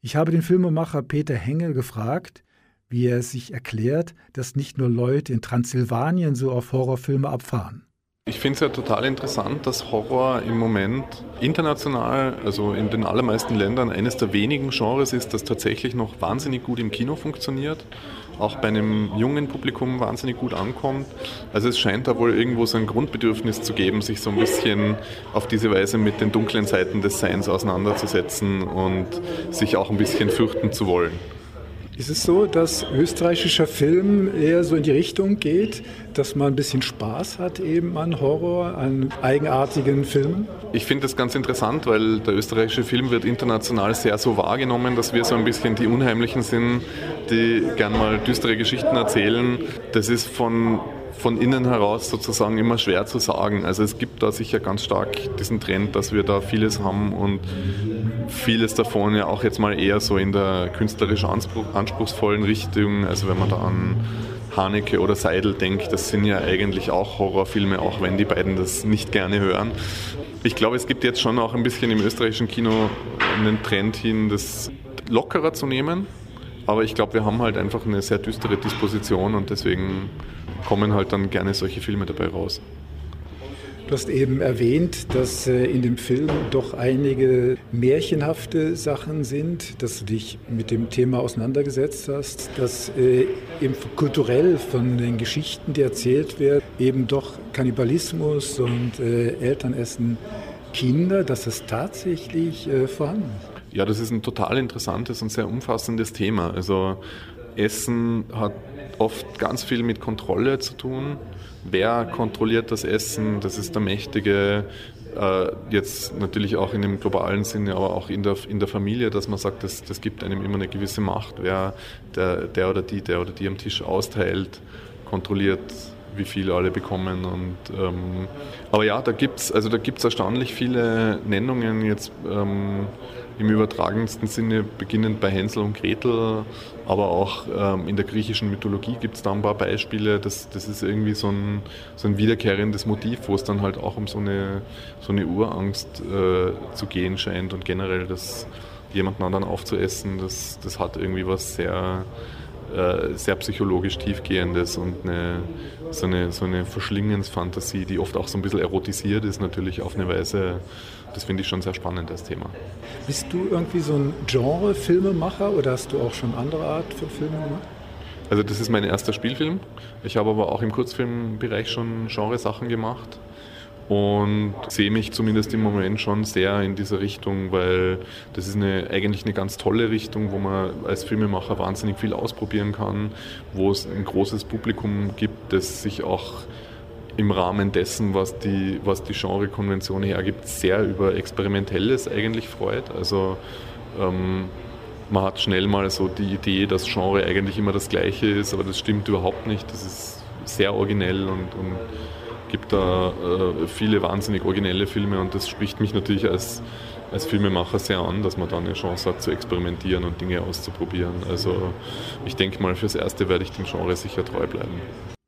Ich habe den Filmemacher Peter Hengel gefragt, wie er sich erklärt, dass nicht nur Leute in Transsilvanien so auf Horrorfilme abfahren. Ich finde es ja total interessant, dass Horror im Moment international, also in den allermeisten Ländern, eines der wenigen Genres ist, das tatsächlich noch wahnsinnig gut im Kino funktioniert, auch bei einem jungen Publikum wahnsinnig gut ankommt. Also es scheint da wohl irgendwo so ein Grundbedürfnis zu geben, sich so ein bisschen auf diese Weise mit den dunklen Seiten des Seins auseinanderzusetzen und sich auch ein bisschen fürchten zu wollen. Ist es so, dass österreichischer Film eher so in die Richtung geht, dass man ein bisschen Spaß hat eben an Horror, an eigenartigen Filmen? Ich finde das ganz interessant, weil der österreichische Film wird international sehr so wahrgenommen, dass wir so ein bisschen die Unheimlichen sind, die gern mal düstere Geschichten erzählen. Das ist von von innen heraus sozusagen immer schwer zu sagen. Also es gibt da sicher ganz stark diesen Trend, dass wir da vieles haben und vieles davon ja auch jetzt mal eher so in der künstlerisch anspruchsvollen Richtung. Also wenn man da an Haneke oder Seidel denkt, das sind ja eigentlich auch Horrorfilme, auch wenn die beiden das nicht gerne hören. Ich glaube, es gibt jetzt schon auch ein bisschen im österreichischen Kino einen Trend hin, das lockerer zu nehmen. Aber ich glaube, wir haben halt einfach eine sehr düstere Disposition und deswegen kommen halt dann gerne solche Filme dabei raus. Du hast eben erwähnt, dass äh, in dem Film doch einige märchenhafte Sachen sind, dass du dich mit dem Thema auseinandergesetzt hast, dass äh, eben kulturell von den Geschichten, die erzählt werden, eben doch Kannibalismus und äh, Elternessen Kinder, dass das tatsächlich vorhanden ist. Ja, das ist ein total interessantes und sehr umfassendes Thema. Also Essen hat oft ganz viel mit Kontrolle zu tun. Wer kontrolliert das Essen? Das ist der Mächtige. Äh, jetzt natürlich auch in dem globalen Sinne, aber auch in der, in der Familie, dass man sagt, das, das gibt einem immer eine gewisse Macht. Wer der, der oder die, der oder die am Tisch austeilt, kontrolliert wie viel alle bekommen. Und, ähm, aber ja, da gibt es also erstaunlich viele Nennungen jetzt ähm, im übertragensten Sinne, beginnend bei Hänsel und Gretel, aber auch ähm, in der griechischen Mythologie gibt es da ein paar Beispiele. Das, das ist irgendwie so ein, so ein wiederkehrendes Motiv, wo es dann halt auch um so eine, so eine Urangst äh, zu gehen scheint und generell das jemanden anderen aufzuessen, das, das hat irgendwie was sehr äh, sehr psychologisch tiefgehendes und eine, so eine, so eine Verschlingensfantasie, die oft auch so ein bisschen erotisiert ist, natürlich auf eine Weise, das finde ich schon sehr spannend, das Thema. Bist du irgendwie so ein Genre-Filmemacher oder hast du auch schon andere Art von Filmen gemacht? Also das ist mein erster Spielfilm. Ich habe aber auch im Kurzfilmbereich schon Genresachen gemacht. und sehe mich zumindest im Moment schon sehr in dieser Richtung, weil das ist eine, eigentlich eine ganz tolle Richtung, wo man als Filmemacher wahnsinnig viel ausprobieren kann, wo es ein großes Publikum gibt, das sich auch im Rahmen dessen, was die, was die Genrekonvention hergibt, sehr über Experimentelles eigentlich freut. Also ähm, man hat schnell mal so die Idee, dass Genre eigentlich immer das gleiche ist, aber das stimmt überhaupt nicht. Das ist sehr originell und, und gibt da äh, viele wahnsinnig originelle Filme und das spricht mich natürlich als, als Filmemacher sehr an, dass man da eine Chance hat zu experimentieren und Dinge auszuprobieren. Also ich denke mal, fürs Erste werde ich dem Genre sicher treu bleiben.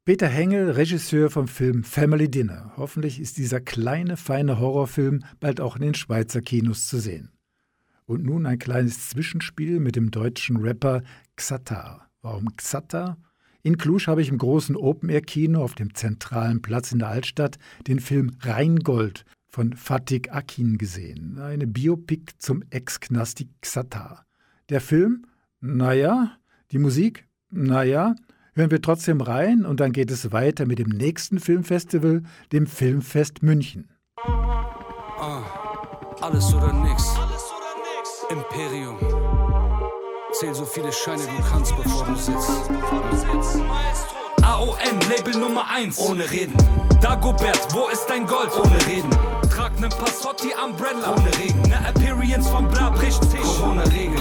Peter Hengel, Regisseur vom Film Family Dinner. Hoffentlich ist dieser kleine, feine Horrorfilm bald auch in den Schweizer Kinos zu sehen. Und nun ein kleines Zwischenspiel mit dem deutschen Rapper Xatar. Warum Xatar? In Cluj habe ich im großen Open-Air-Kino auf dem zentralen Platz in der Altstadt den Film Rheingold von Fatih Akin gesehen. Eine Biopic zum Ex-Knasti Xatar. Der Film? Naja. Die Musik? Naja. Hören wir trotzdem rein und dann geht es weiter mit dem nächsten Filmfestival, dem Filmfest München. Uh, alles oder nix. Imperium. Zähl so viele Scheine du kannst, bevor du sitzt. AON, Label Nummer 1, ohne Reden. Dagobert, wo ist dein Gold? Ohne Reden. Trag nen Passotti Umbrella, ohne Regen. Ne Appearance von Bra bricht Tisch, ohne Regeln.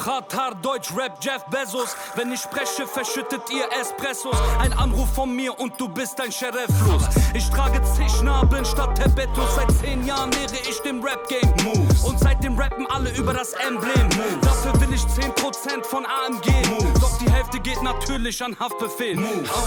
Katar, Deutsch, Rap, Jeff Bezos. Wenn ich spreche, verschüttet ihr Espressos. Ein Anruf von mir und du bist ein Sheriff-Los. Ich trage Zischnabeln statt Tebetos. Seit zehn Jahren lehre ich dem Rap-Game Moves. Und seitdem rappen alle über das Emblem. Moves. Dafür will ich 10% von AMG. Moves. Doch die Hälfte geht natürlich an Haftbefehl.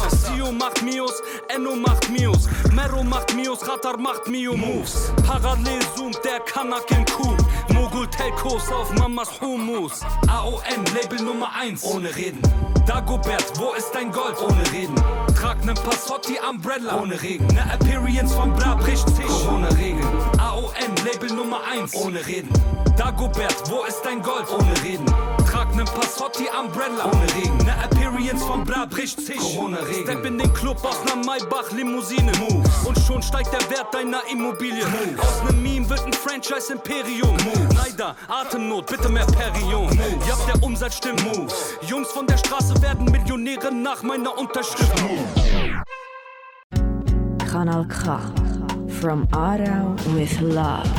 Sio macht Mios, Enno macht Mios. Mero macht Mios, Ratar macht Mio Moves. Parallel zoomt der Kanak im Kuh. Mogul Telkos auf Mamas Humus. AON, Label Nummer 1, ohne Reden. Dagobert, wo ist dein Gold? Ohne Reden. Trag nen Passotti Umbrella, ohne Regen. Ne Appearance von Bra bricht Tisch, ohne Regeln. AON, Label Nummer 1, ohne Reden. Dagobert, wo ist dein Gold? Ohne Reden. Trag nen Passotti Umbrella, ohne Regen. Ne Appearance von Bra bricht Tisch, ohne Regeln. Step in den Club aus ner Maybach Limousine. Move. Und schon steigt der Wert deiner Immobilie. Move. Aus nem wird ein Franchise Imperium. Move. Leider, Atemnot, bitte mehr Perion. Ja, der Umsatz stimmt. Move. Jungs von der Straße werden Millionäre nach meiner Unterschrift. Kanal K. From Aarau with Love.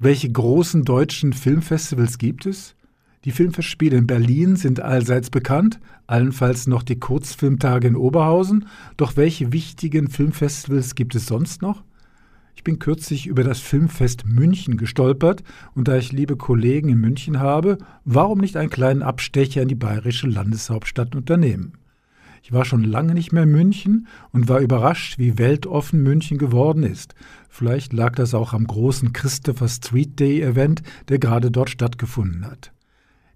Welche großen deutschen Filmfestivals gibt es? Die Filmfestspiele in Berlin sind allseits bekannt, allenfalls noch die Kurzfilmtage in Oberhausen. Doch welche wichtigen Filmfestivals gibt es sonst noch? Ich bin kürzlich über das Filmfest München gestolpert und da ich liebe Kollegen in München habe, warum nicht einen kleinen Abstecher in die bayerische Landeshauptstadt unternehmen? Ich war schon lange nicht mehr in München und war überrascht, wie weltoffen München geworden ist. Vielleicht lag das auch am großen Christopher Street Day Event, der gerade dort stattgefunden hat.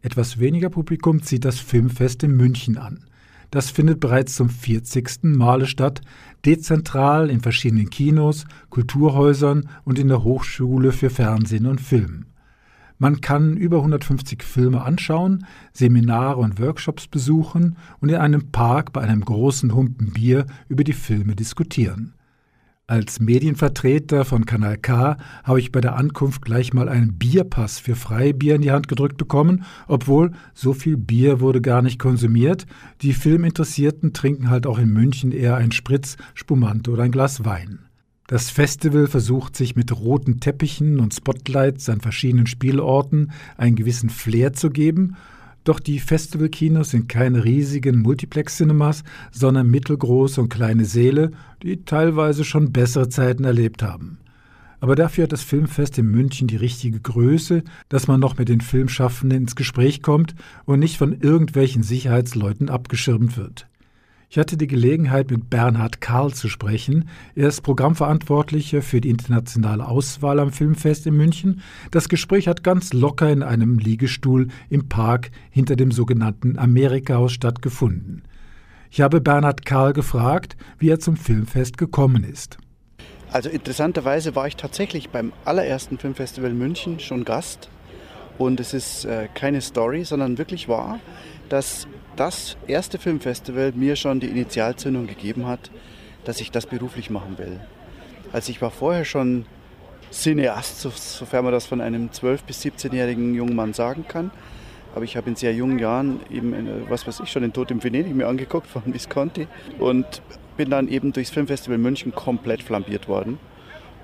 Etwas weniger Publikum zieht das Filmfest in München an. Das findet bereits zum 40. Male statt, dezentral in verschiedenen Kinos, Kulturhäusern und in der Hochschule für Fernsehen und Film. Man kann über 150 Filme anschauen, Seminare und Workshops besuchen und in einem Park bei einem großen Humpen Bier über die Filme diskutieren. Als Medienvertreter von Kanal K habe ich bei der Ankunft gleich mal einen Bierpass für Freibier in die Hand gedrückt bekommen, obwohl so viel Bier wurde gar nicht konsumiert. Die Filminteressierten trinken halt auch in München eher ein Spritz, Spumante oder ein Glas Wein. Das Festival versucht sich mit roten Teppichen und Spotlights an verschiedenen Spielorten einen gewissen Flair zu geben, doch die Festivalkinos sind keine riesigen Multiplex-Cinemas, sondern mittelgroße und kleine Säle, die teilweise schon bessere Zeiten erlebt haben. Aber dafür hat das Filmfest in München die richtige Größe, dass man noch mit den Filmschaffenden ins Gespräch kommt und nicht von irgendwelchen Sicherheitsleuten abgeschirmt wird. Ich hatte die Gelegenheit, mit Bernhard Karl zu sprechen. Er ist Programmverantwortlicher für die internationale Auswahl am Filmfest in München. Das Gespräch hat ganz locker in einem Liegestuhl im Park hinter dem sogenannten Amerikahaus stattgefunden. Ich habe Bernhard Karl gefragt, wie er zum Filmfest gekommen ist. Also interessanterweise war ich tatsächlich beim allerersten Filmfestival München schon Gast. Und es ist äh, keine Story, sondern wirklich wahr, dass das erste Filmfestival mir schon die Initialzündung gegeben hat, dass ich das beruflich machen will. Also ich war vorher schon Cineast, sofern man das von einem 12- bis 17-jährigen jungen Mann sagen kann. Aber ich habe in sehr jungen Jahren eben, was weiß ich, schon den Tod in Venedig mir angeguckt von Visconti und bin dann eben durchs Filmfestival München komplett flambiert worden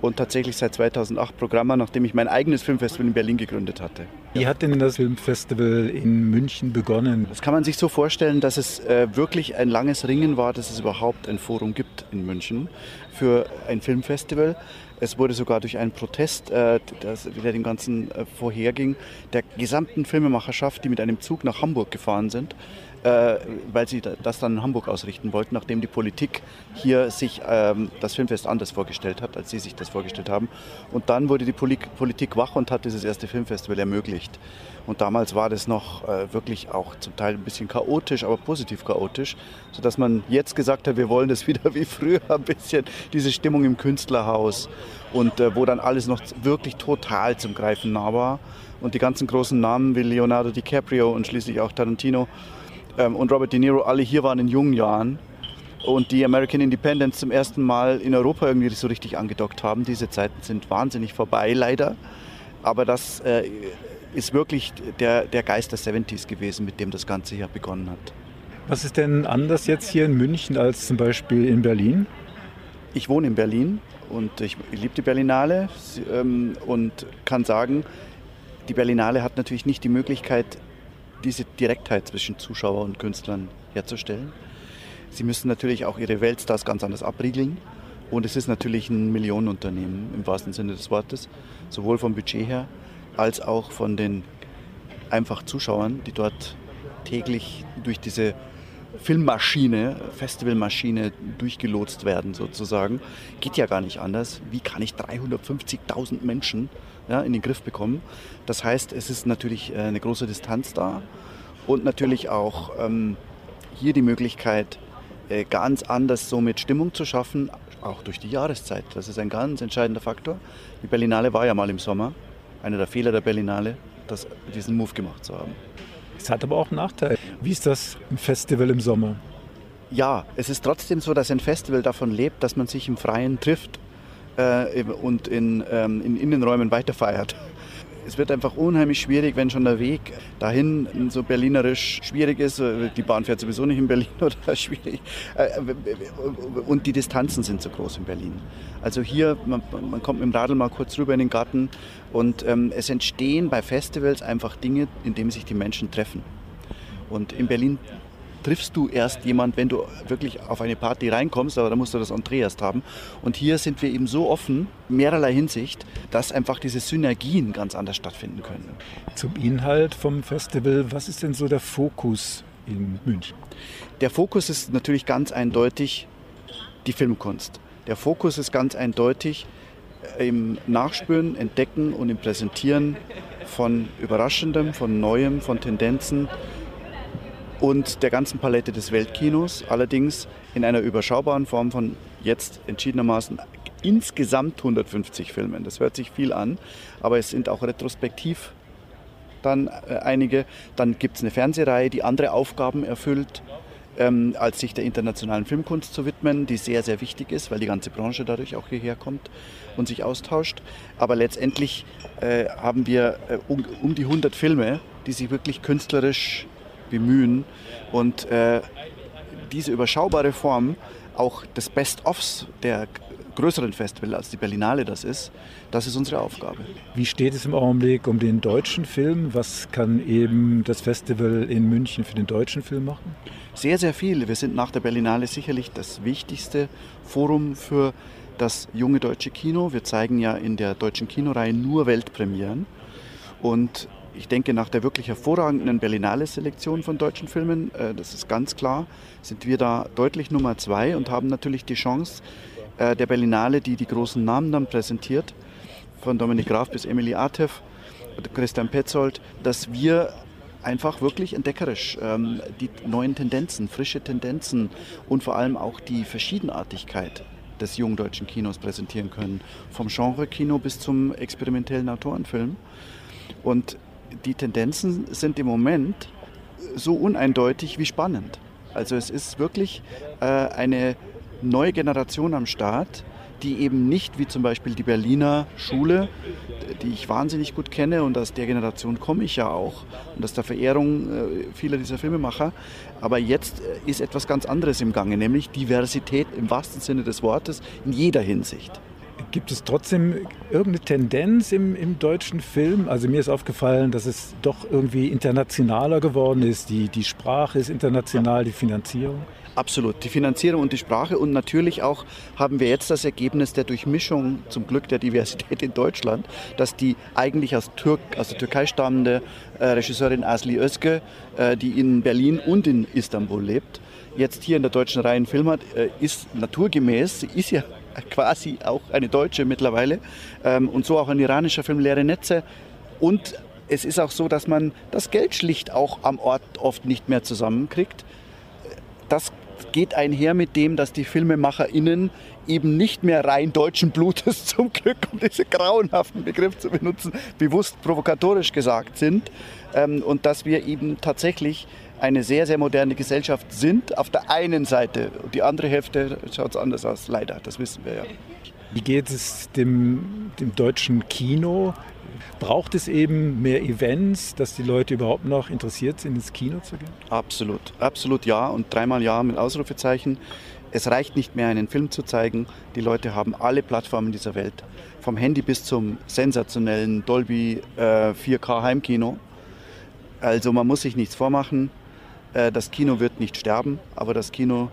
und tatsächlich seit 2008 Programmer, nachdem ich mein eigenes Filmfestival in Berlin gegründet hatte. Wie hat denn das Filmfestival in München begonnen? Das kann man sich so vorstellen, dass es äh, wirklich ein langes Ringen war, dass es überhaupt ein Forum gibt in München für ein Filmfestival. Es wurde sogar durch einen Protest, äh, das, der dem Ganzen äh, vorherging, der gesamten Filmemacherschaft, die mit einem Zug nach Hamburg gefahren sind, weil sie das dann in Hamburg ausrichten wollten, nachdem die Politik hier sich ähm, das Filmfest anders vorgestellt hat, als sie sich das vorgestellt haben. Und dann wurde die Politik wach und hat dieses erste Filmfestival ermöglicht. Und damals war das noch äh, wirklich auch zum Teil ein bisschen chaotisch, aber positiv chaotisch, sodass man jetzt gesagt hat, wir wollen das [laughs] wieder wie früher ein bisschen, diese Stimmung im Künstlerhaus und äh, wo dann alles noch wirklich total zum Greifen nah war. Und die ganzen großen Namen wie Leonardo DiCaprio und schließlich auch Tarantino ähm, und Robert De Niro alle hier waren in jungen Jahren und die American Independence zum ersten Mal in Europa irgendwie so richtig angedockt haben. Diese Zeiten sind wahnsinnig vorbei, leider. Aber das äh, ist wirklich der, der Geist der 70s gewesen, mit dem das Ganze hier begonnen hat. Was ist denn anders jetzt hier in München als zum Beispiel in Berlin? Ich wohne in Berlin und ich liebe die Berlinale ähm, und kann sagen, die Berlinale hat natürlich nicht die Möglichkeit, diese Direktheit zwischen Zuschauer und Künstlern herzustellen. Sie müssen natürlich auch ihre Weltstars ganz anders abriegeln. Und es ist natürlich ein Millionenunternehmen im wahrsten Sinne des Wortes, sowohl vom Budget her als auch von den einfach Zuschauern, die dort täglich durch diese Filmmaschine, Festivalmaschine durchgelotst werden sozusagen. Geht ja gar nicht anders. Wie kann ich 350.000 Menschen ja, in den Griff bekommen? Das heißt, es ist natürlich äh, eine große Distanz da und natürlich auch ähm, hier die Möglichkeit, äh, ganz anders so mit Stimmung zu schaffen, auch durch die Jahreszeit. Das ist ein ganz entscheidender Faktor. Die Berlinale war ja mal im Sommer. Einer der Fehler der Berlinale, das, diesen Move gemacht zu haben. Es hat aber auch einen Nachteil. Wie ist das ein Festival im Sommer? Ja, es ist trotzdem so, dass ein Festival davon lebt, dass man sich im Freien trifft äh, und in, ähm, in Innenräumen weiterfeiert es wird einfach unheimlich schwierig, wenn schon der Weg dahin so berlinerisch schwierig ist. Die Bahn fährt sowieso nicht in Berlin [laughs] oder schwierig. Äh, und die Distanzen sind so groß in Berlin. Also hier, man, man kommt mit dem Radl mal kurz rüber in den Garten und ähm, es entstehen bei Festivals einfach Dinge, in denen sich die Menschen treffen. Und in Berlin triffst du erst jemand, wenn du wirklich auf eine Party reinkommst, aber da musst du das Entree erst haben. Und hier sind wir eben so offen, mehrerlei Hinsicht, dass einfach diese Synergien ganz anders stattfinden können. Zum Inhalt vom Festival, was ist denn so der Fokus in München? Der Fokus ist natürlich ganz eindeutig die Filmkunst. Der Fokus ist ganz eindeutig äh, im Nachspüren, Entdecken und im Präsentieren von Überraschendem, von Neuem, von Tendenzen, und der ganzen Palette des Weltkinos, allerdings in einer überschaubaren Form von jetzt entschiedenermaßen insgesamt 150 Filmen. Das hört sich viel an, aber es sind auch retrospektiv dann äh, einige. Dann gibt es eine Fernsehreihe, die andere Aufgaben erfüllt, ähm, als sich der internationalen Filmkunst zu widmen, die sehr, sehr wichtig ist, weil die ganze Branche dadurch auch hierher kommt und sich austauscht. Aber letztendlich äh, haben wir äh, um, um die 100 Filme, die sich wirklich künstlerisch bemühen und äh, diese überschaubare Form auch des Best-ofs der größeren Festival als die Berlinale das ist, das ist unsere Aufgabe. Wie steht es im Augenblick um den deutschen Film? Was kann eben das Festival in München für den deutschen Film machen? Sehr, sehr viel. Wir sind nach der Berlinale sicherlich das wichtigste Forum für das junge deutsche Kino. Wir zeigen ja in der deutschen Kinoreihe nur Weltpremieren. Und ich denke, nach der wirklich hervorragenden Berlinale-Selektion von deutschen Filmen, äh, das ist ganz klar, sind wir da deutlich Nummer zwei und haben natürlich die Chance äh, der Berlinale, die die großen Namen dann präsentiert, von Dominik Graf bis Emily Artev, Christian Petzold, dass wir einfach wirklich entdeckerisch ähm, die neuen Tendenzen, frische Tendenzen und vor allem auch die Verschiedenartigkeit des jungen deutschen Kinos präsentieren können. Vom Genre-Kino bis zum experimentellen Autorenfilm. Und die Tendenzen sind im Moment so uneindeutig wie spannend. Also es ist wirklich äh, eine neue Generation am Start, die eben nicht wie zum Beispiel die Berliner Schule, die ich wahnsinnig gut kenne und aus der Generation komme ich ja auch und aus der Verehrung äh, vieler dieser Filmemacher. Aber jetzt äh, ist etwas ganz anderes im Gange, nämlich Diversität im wahrsten Sinne des Wortes in jeder Hinsicht. Gibt es trotzdem irgendeine Tendenz im, im, deutschen Film? Also mir ist aufgefallen, dass es doch irgendwie internationaler geworden ist. Die, die Sprache ist international, die Finanzierung. Absolut, die Finanzierung und die Sprache und natürlich auch haben wir jetzt das Ergebnis der Durchmischung, zum Glück der Diversität in Deutschland, dass die eigentlich aus, Türk, aus der Türkei stammende äh, Regisseurin Asli Özge, äh, die in Berlin und in Istanbul lebt, jetzt hier in der deutschen Reihe einen Film hat, äh, ist naturgemäß, sie ist ja [laughs] quasi auch eine Deutsche mittlerweile ähm, und so auch ein iranischer Film Leere Netze und es ist auch so, dass man das Geld schlicht auch am Ort oft nicht mehr zusammenkriegt. Das geht einher mit dem, dass die FilmemacherInnen eben nicht mehr rein deutschen Blutes [laughs] zum Glück, um diesen grauenhaften Begriff zu benutzen, bewusst provokatorisch gesagt sind. Ähm, und dass wir eben tatsächlich eine sehr, sehr moderne Gesellschaft sind. Auf der einen Seite. Die andere Hälfte schaut es anders aus, leider. Das wissen wir ja. Wie geht es dem, dem deutschen Kino? Braucht es eben mehr Events, dass die Leute überhaupt noch interessiert sind, ins Kino zu gehen? Absolut, absolut ja und dreimal ja mit Ausrufezeichen. Es reicht nicht mehr, einen Film zu zeigen. Die Leute haben alle Plattformen dieser Welt. Vom Handy bis zum sensationellen Dolby äh, 4K Heimkino. Also man muss sich nichts vormachen. Äh, das Kino wird nicht sterben, aber das Kino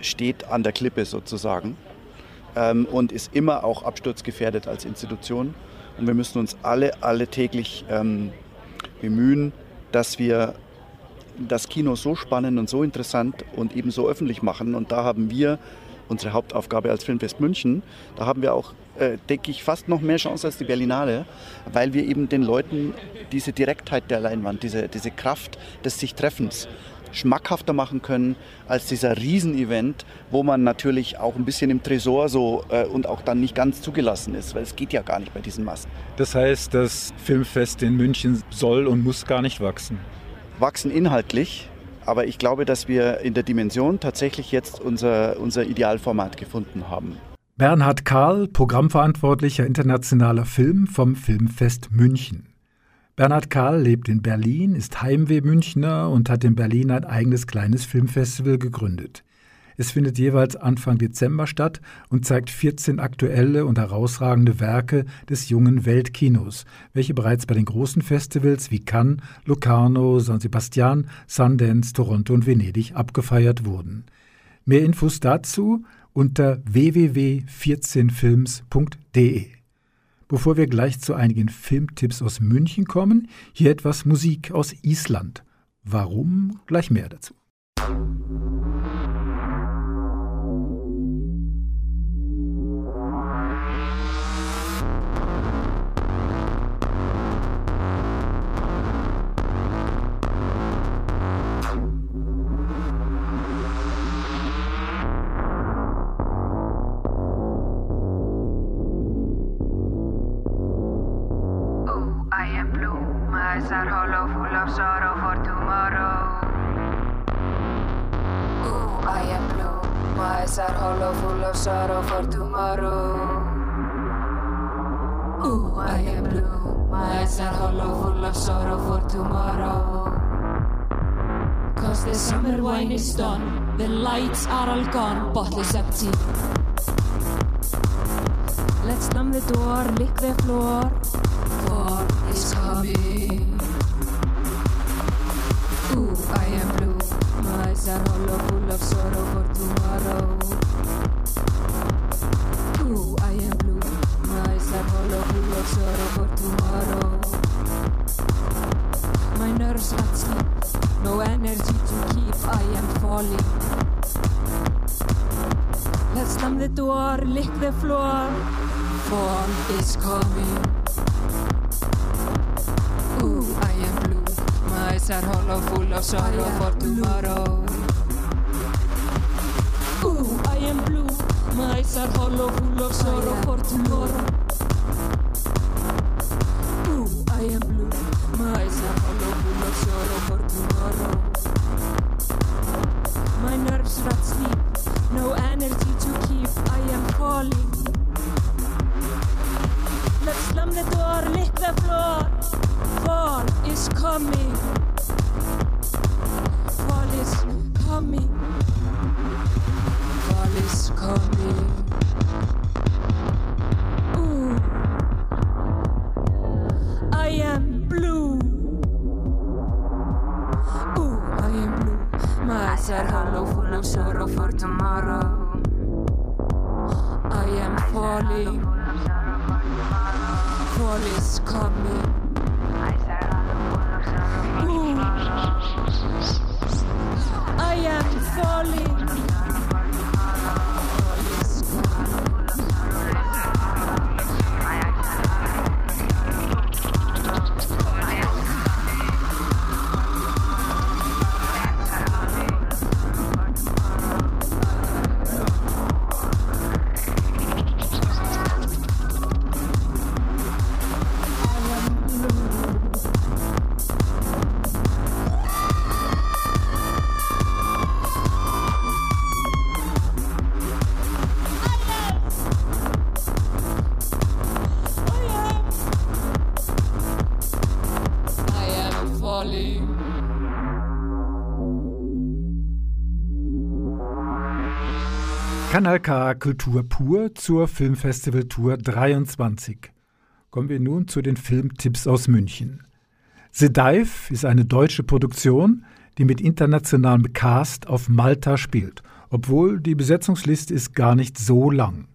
steht an der Klippe sozusagen ähm, und ist immer auch absturzgefährdet als Institution. Und wir müssen uns alle, alle täglich ähm, bemühen, dass wir das Kino so spannend und so interessant und eben so öffentlich machen. Und da haben wir unsere Hauptaufgabe als Filmfest München. Da haben wir auch, äh, denke ich, fast noch mehr Chance als die Berlinale, weil wir eben den Leuten diese Direktheit der Leinwand, diese, diese Kraft des sich Treffens schmackhafter machen können als dieser Riesenevent, wo man natürlich auch ein bisschen im Tresor so äh, und auch dann nicht ganz zugelassen ist, weil es geht ja gar nicht bei diesen Massen. Das heißt, das Filmfest in München soll und muss gar nicht wachsen. Wachsen inhaltlich, aber ich glaube, dass wir in der Dimension tatsächlich jetzt unser, unser Idealformat gefunden haben. Bernhard Karl, Programmverantwortlicher internationaler Film vom Filmfest München. Bernhard Karl lebt in Berlin, ist Heimweh-Münchner und hat in Berlin ein eigenes kleines Filmfestival gegründet. Es findet jeweils Anfang Dezember statt und zeigt 14 aktuelle und herausragende Werke des jungen Weltkinos, welche bereits bei den großen Festivals wie Cannes, Locarno, San Sebastian, Sundance, Toronto und Venedig abgefeiert wurden. Mehr Infos dazu unter www.14films.de. Bevor wir gleich zu einigen Filmtipps aus München kommen, hier etwas Musik aus Island. Warum? Gleich mehr dazu. Kanal K Kultur pur zur Filmfestival Tour 23. Kommen wir nun zu den Filmtipps aus München. The Dive ist eine deutsche Produktion, die mit internationalem Cast auf Malta spielt, obwohl die Besetzungsliste ist gar nicht so lang.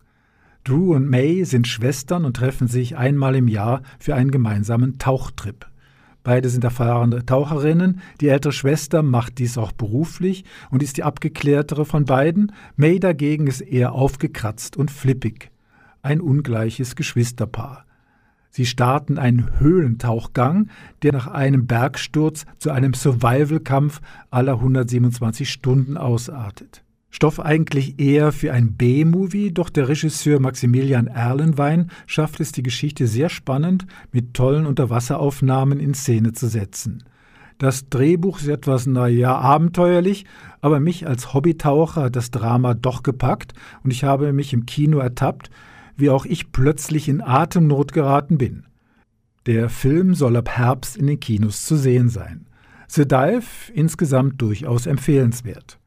Drew und May sind Schwestern und treffen sich einmal im Jahr für einen gemeinsamen Tauchtrip. Beide sind erfahrene Taucherinnen. Die ältere Schwester macht dies auch beruflich und ist die abgeklärtere von beiden. May dagegen ist eher aufgekratzt und flippig. Ein ungleiches Geschwisterpaar. Sie starten einen Höhlentauchgang, der nach einem Bergsturz zu einem Survival-Kampf aller 127 Stunden ausartet. Stoff eigentlich eher für ein B-Movie, doch der Regisseur Maximilian Erlenwein schafft es, die Geschichte sehr spannend mit tollen Unterwasseraufnahmen in Szene zu setzen. Das Drehbuch ist etwas, naja, abenteuerlich, aber mich als Hobbytaucher hat das Drama doch gepackt und ich habe mich im Kino ertappt, wie auch ich plötzlich in Atemnot geraten bin. Der Film soll ab Herbst in den Kinos zu sehen sein. The Dive insgesamt durchaus empfehlenswert.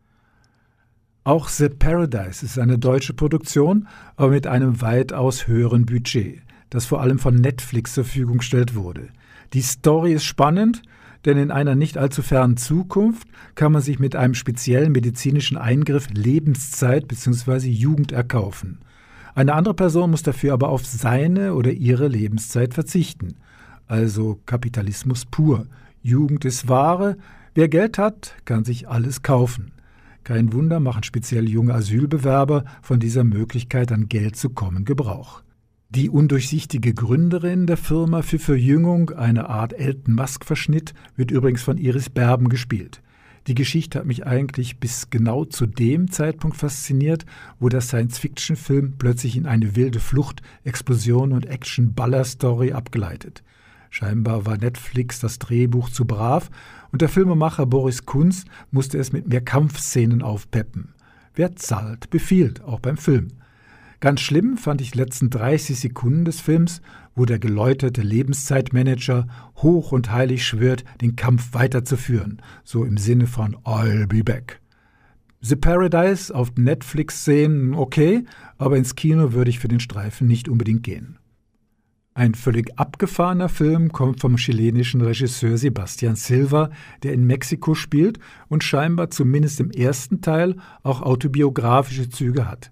Auch The Paradise ist eine deutsche Produktion, aber mit einem weitaus höheren Budget, das vor allem von Netflix zur Verfügung gestellt wurde. Die Story ist spannend, denn in einer nicht allzu fernen Zukunft kann man sich mit einem speziellen medizinischen Eingriff Lebenszeit bzw. Jugend erkaufen. Eine andere Person muss dafür aber auf seine oder ihre Lebenszeit verzichten. Also Kapitalismus pur. Jugend ist Ware. Wer Geld hat, kann sich alles kaufen. Kein Wunder machen speziell junge Asylbewerber von dieser Möglichkeit an Geld zu kommen Gebrauch. Die undurchsichtige Gründerin der Firma für Verjüngung, eine Art Elton Musk-Verschnitt, wird übrigens von Iris Berben gespielt. Die Geschichte hat mich eigentlich bis genau zu dem Zeitpunkt fasziniert, wo der Science-Fiction-Film plötzlich in eine wilde Flucht, Explosion und Action-Baller-Story abgeleitet. Scheinbar war Netflix das Drehbuch zu brav und der Filmemacher Boris Kunz musste es mit mehr Kampfszenen aufpeppen. Wer zahlt, befiehlt, auch beim Film. Ganz schlimm fand ich die letzten 30 Sekunden des Films, wo der geläuterte Lebenszeitmanager hoch und heilig schwört, den Kampf weiterzuführen, so im Sinne von I'll be back. The Paradise auf Netflix sehen, okay, aber ins Kino würde ich für den Streifen nicht unbedingt gehen. Ein völlig abgefahrener Film kommt vom chilenischen Regisseur Sebastian Silva, der in Mexiko spielt und scheinbar zumindest im ersten Teil auch autobiografische Züge hat.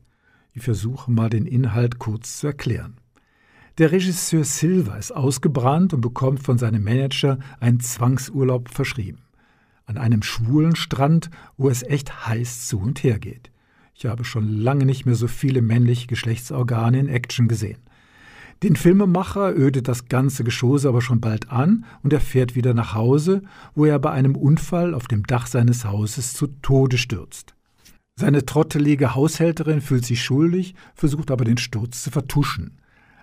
Ich versuche mal den Inhalt kurz zu erklären. Der Regisseur Silva ist ausgebrannt und bekommt von seinem Manager einen Zwangsurlaub verschrieben. An einem schwulen Strand, wo es echt heiß zu und her geht. Ich habe schon lange nicht mehr so viele männliche Geschlechtsorgane in Action gesehen. Den Filmemacher ödet das ganze Geschosse aber schon bald an und er fährt wieder nach Hause, wo er bei einem Unfall auf dem Dach seines Hauses zu Tode stürzt. Seine trottelige Haushälterin fühlt sich schuldig, versucht aber den Sturz zu vertuschen.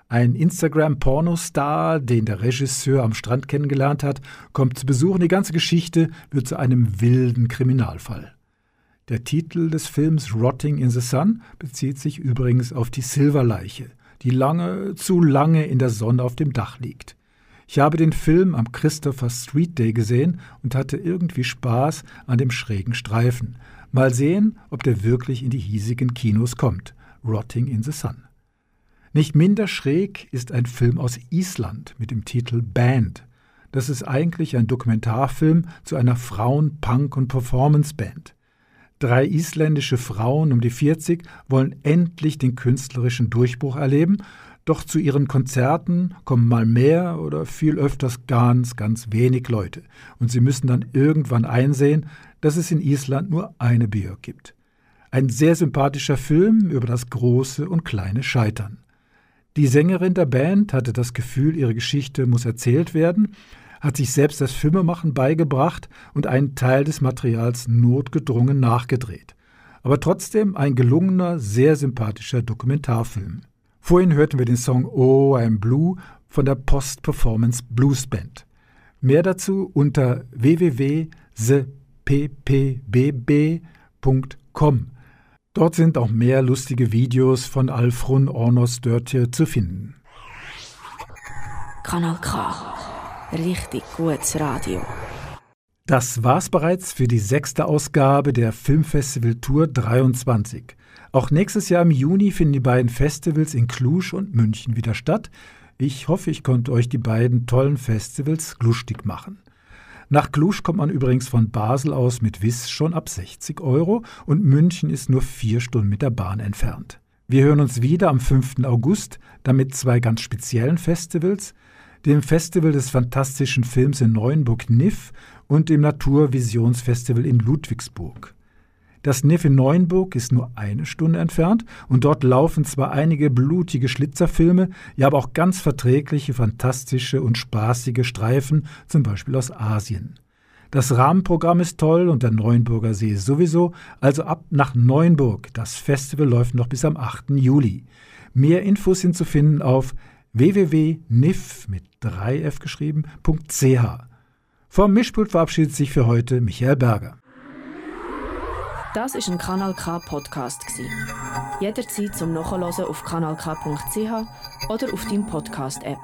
Ein Instagram-Pornostar, den der Regisseur am Strand kennengelernt hat, kommt zu Besuch und die ganze Geschichte wird zu einem wilden Kriminalfall. Der Titel des Films Rotting in the Sun bezieht sich übrigens auf die Silverleiche, die lange, zu lange in der Sonne auf dem Dach liegt. Ich habe den Film am Christopher Street Day gesehen und hatte irgendwie Spaß an dem schrägen Streifen. Mal sehen, ob der wirklich in die hiesigen Kinos kommt. Rotting in the Sun. Nicht minder schräg ist ein Film aus Island mit dem Titel Band. Das ist eigentlich ein Dokumentarfilm zu einer Frauen-, Punk- und Performance-Band. Drei isländische Frauen um die 40 wollen endlich den künstlerischen Durchbruch erleben doch zu ihren Konzerten kommen mal mehr oder viel öfters ganz, ganz wenig Leute. Und sie müssen dann irgendwann einsehen, dass es in Island nur eine Bier gibt. Ein sehr sympathischer Film über das große und kleine Scheitern. Die Sängerin der Band hatte das Gefühl, ihre Geschichte muss erzählt werden, hat sich selbst das Filmemachen beigebracht und einen Teil des Materials notgedrungen nachgedreht. Aber trotzdem ein gelungener, sehr sympathischer Dokumentarfilm. Vorhin hörten wir den Song Oh I'm Blue von der Post Performance Blues Band. Mehr dazu unter www.zpbb.com. Dort sind auch mehr lustige Videos von Alfrun Ornos Dörtje zu finden. K. Richtig gutes Radio. Das war's bereits für die sechste Ausgabe der Filmfestival Tour 23. Auch nächstes Jahr im Juni finden die beiden Festivals in Cluj und München wieder statt. Ich hoffe, ich konnte euch die beiden tollen Festivals lustig machen. Nach Cluj kommt man übrigens von Basel aus mit Wiss schon ab 60 Euro und München ist nur vier Stunden mit der Bahn entfernt. Wir hören uns wieder am 5. August, damit zwei ganz speziellen Festivals, dem Festival des fantastischen Films in Neuenburg-Niff und dem Naturvisionsfestival in Ludwigsburg. Das Niff in Neuenburg ist nur eine Stunde entfernt und dort laufen zwar einige blutige Schlitzerfilme, ja aber auch ganz verträgliche, fantastische und spaßige Streifen, zum Beispiel aus Asien. Das Rahmenprogramm ist toll und der Neuenburger See sowieso, also ab nach Neuenburg. Das Festival läuft noch bis am 8. Juli. Mehr Infos sind zu finden auf www.nif mit 3f geschrieben.ch. Vom Mischpult verabschiedet sich für heute Michael Berger. Das ist ein Kanal K Podcast Jederzeit zum Nachhören auf kanalk.ch oder auf deinem Podcast App.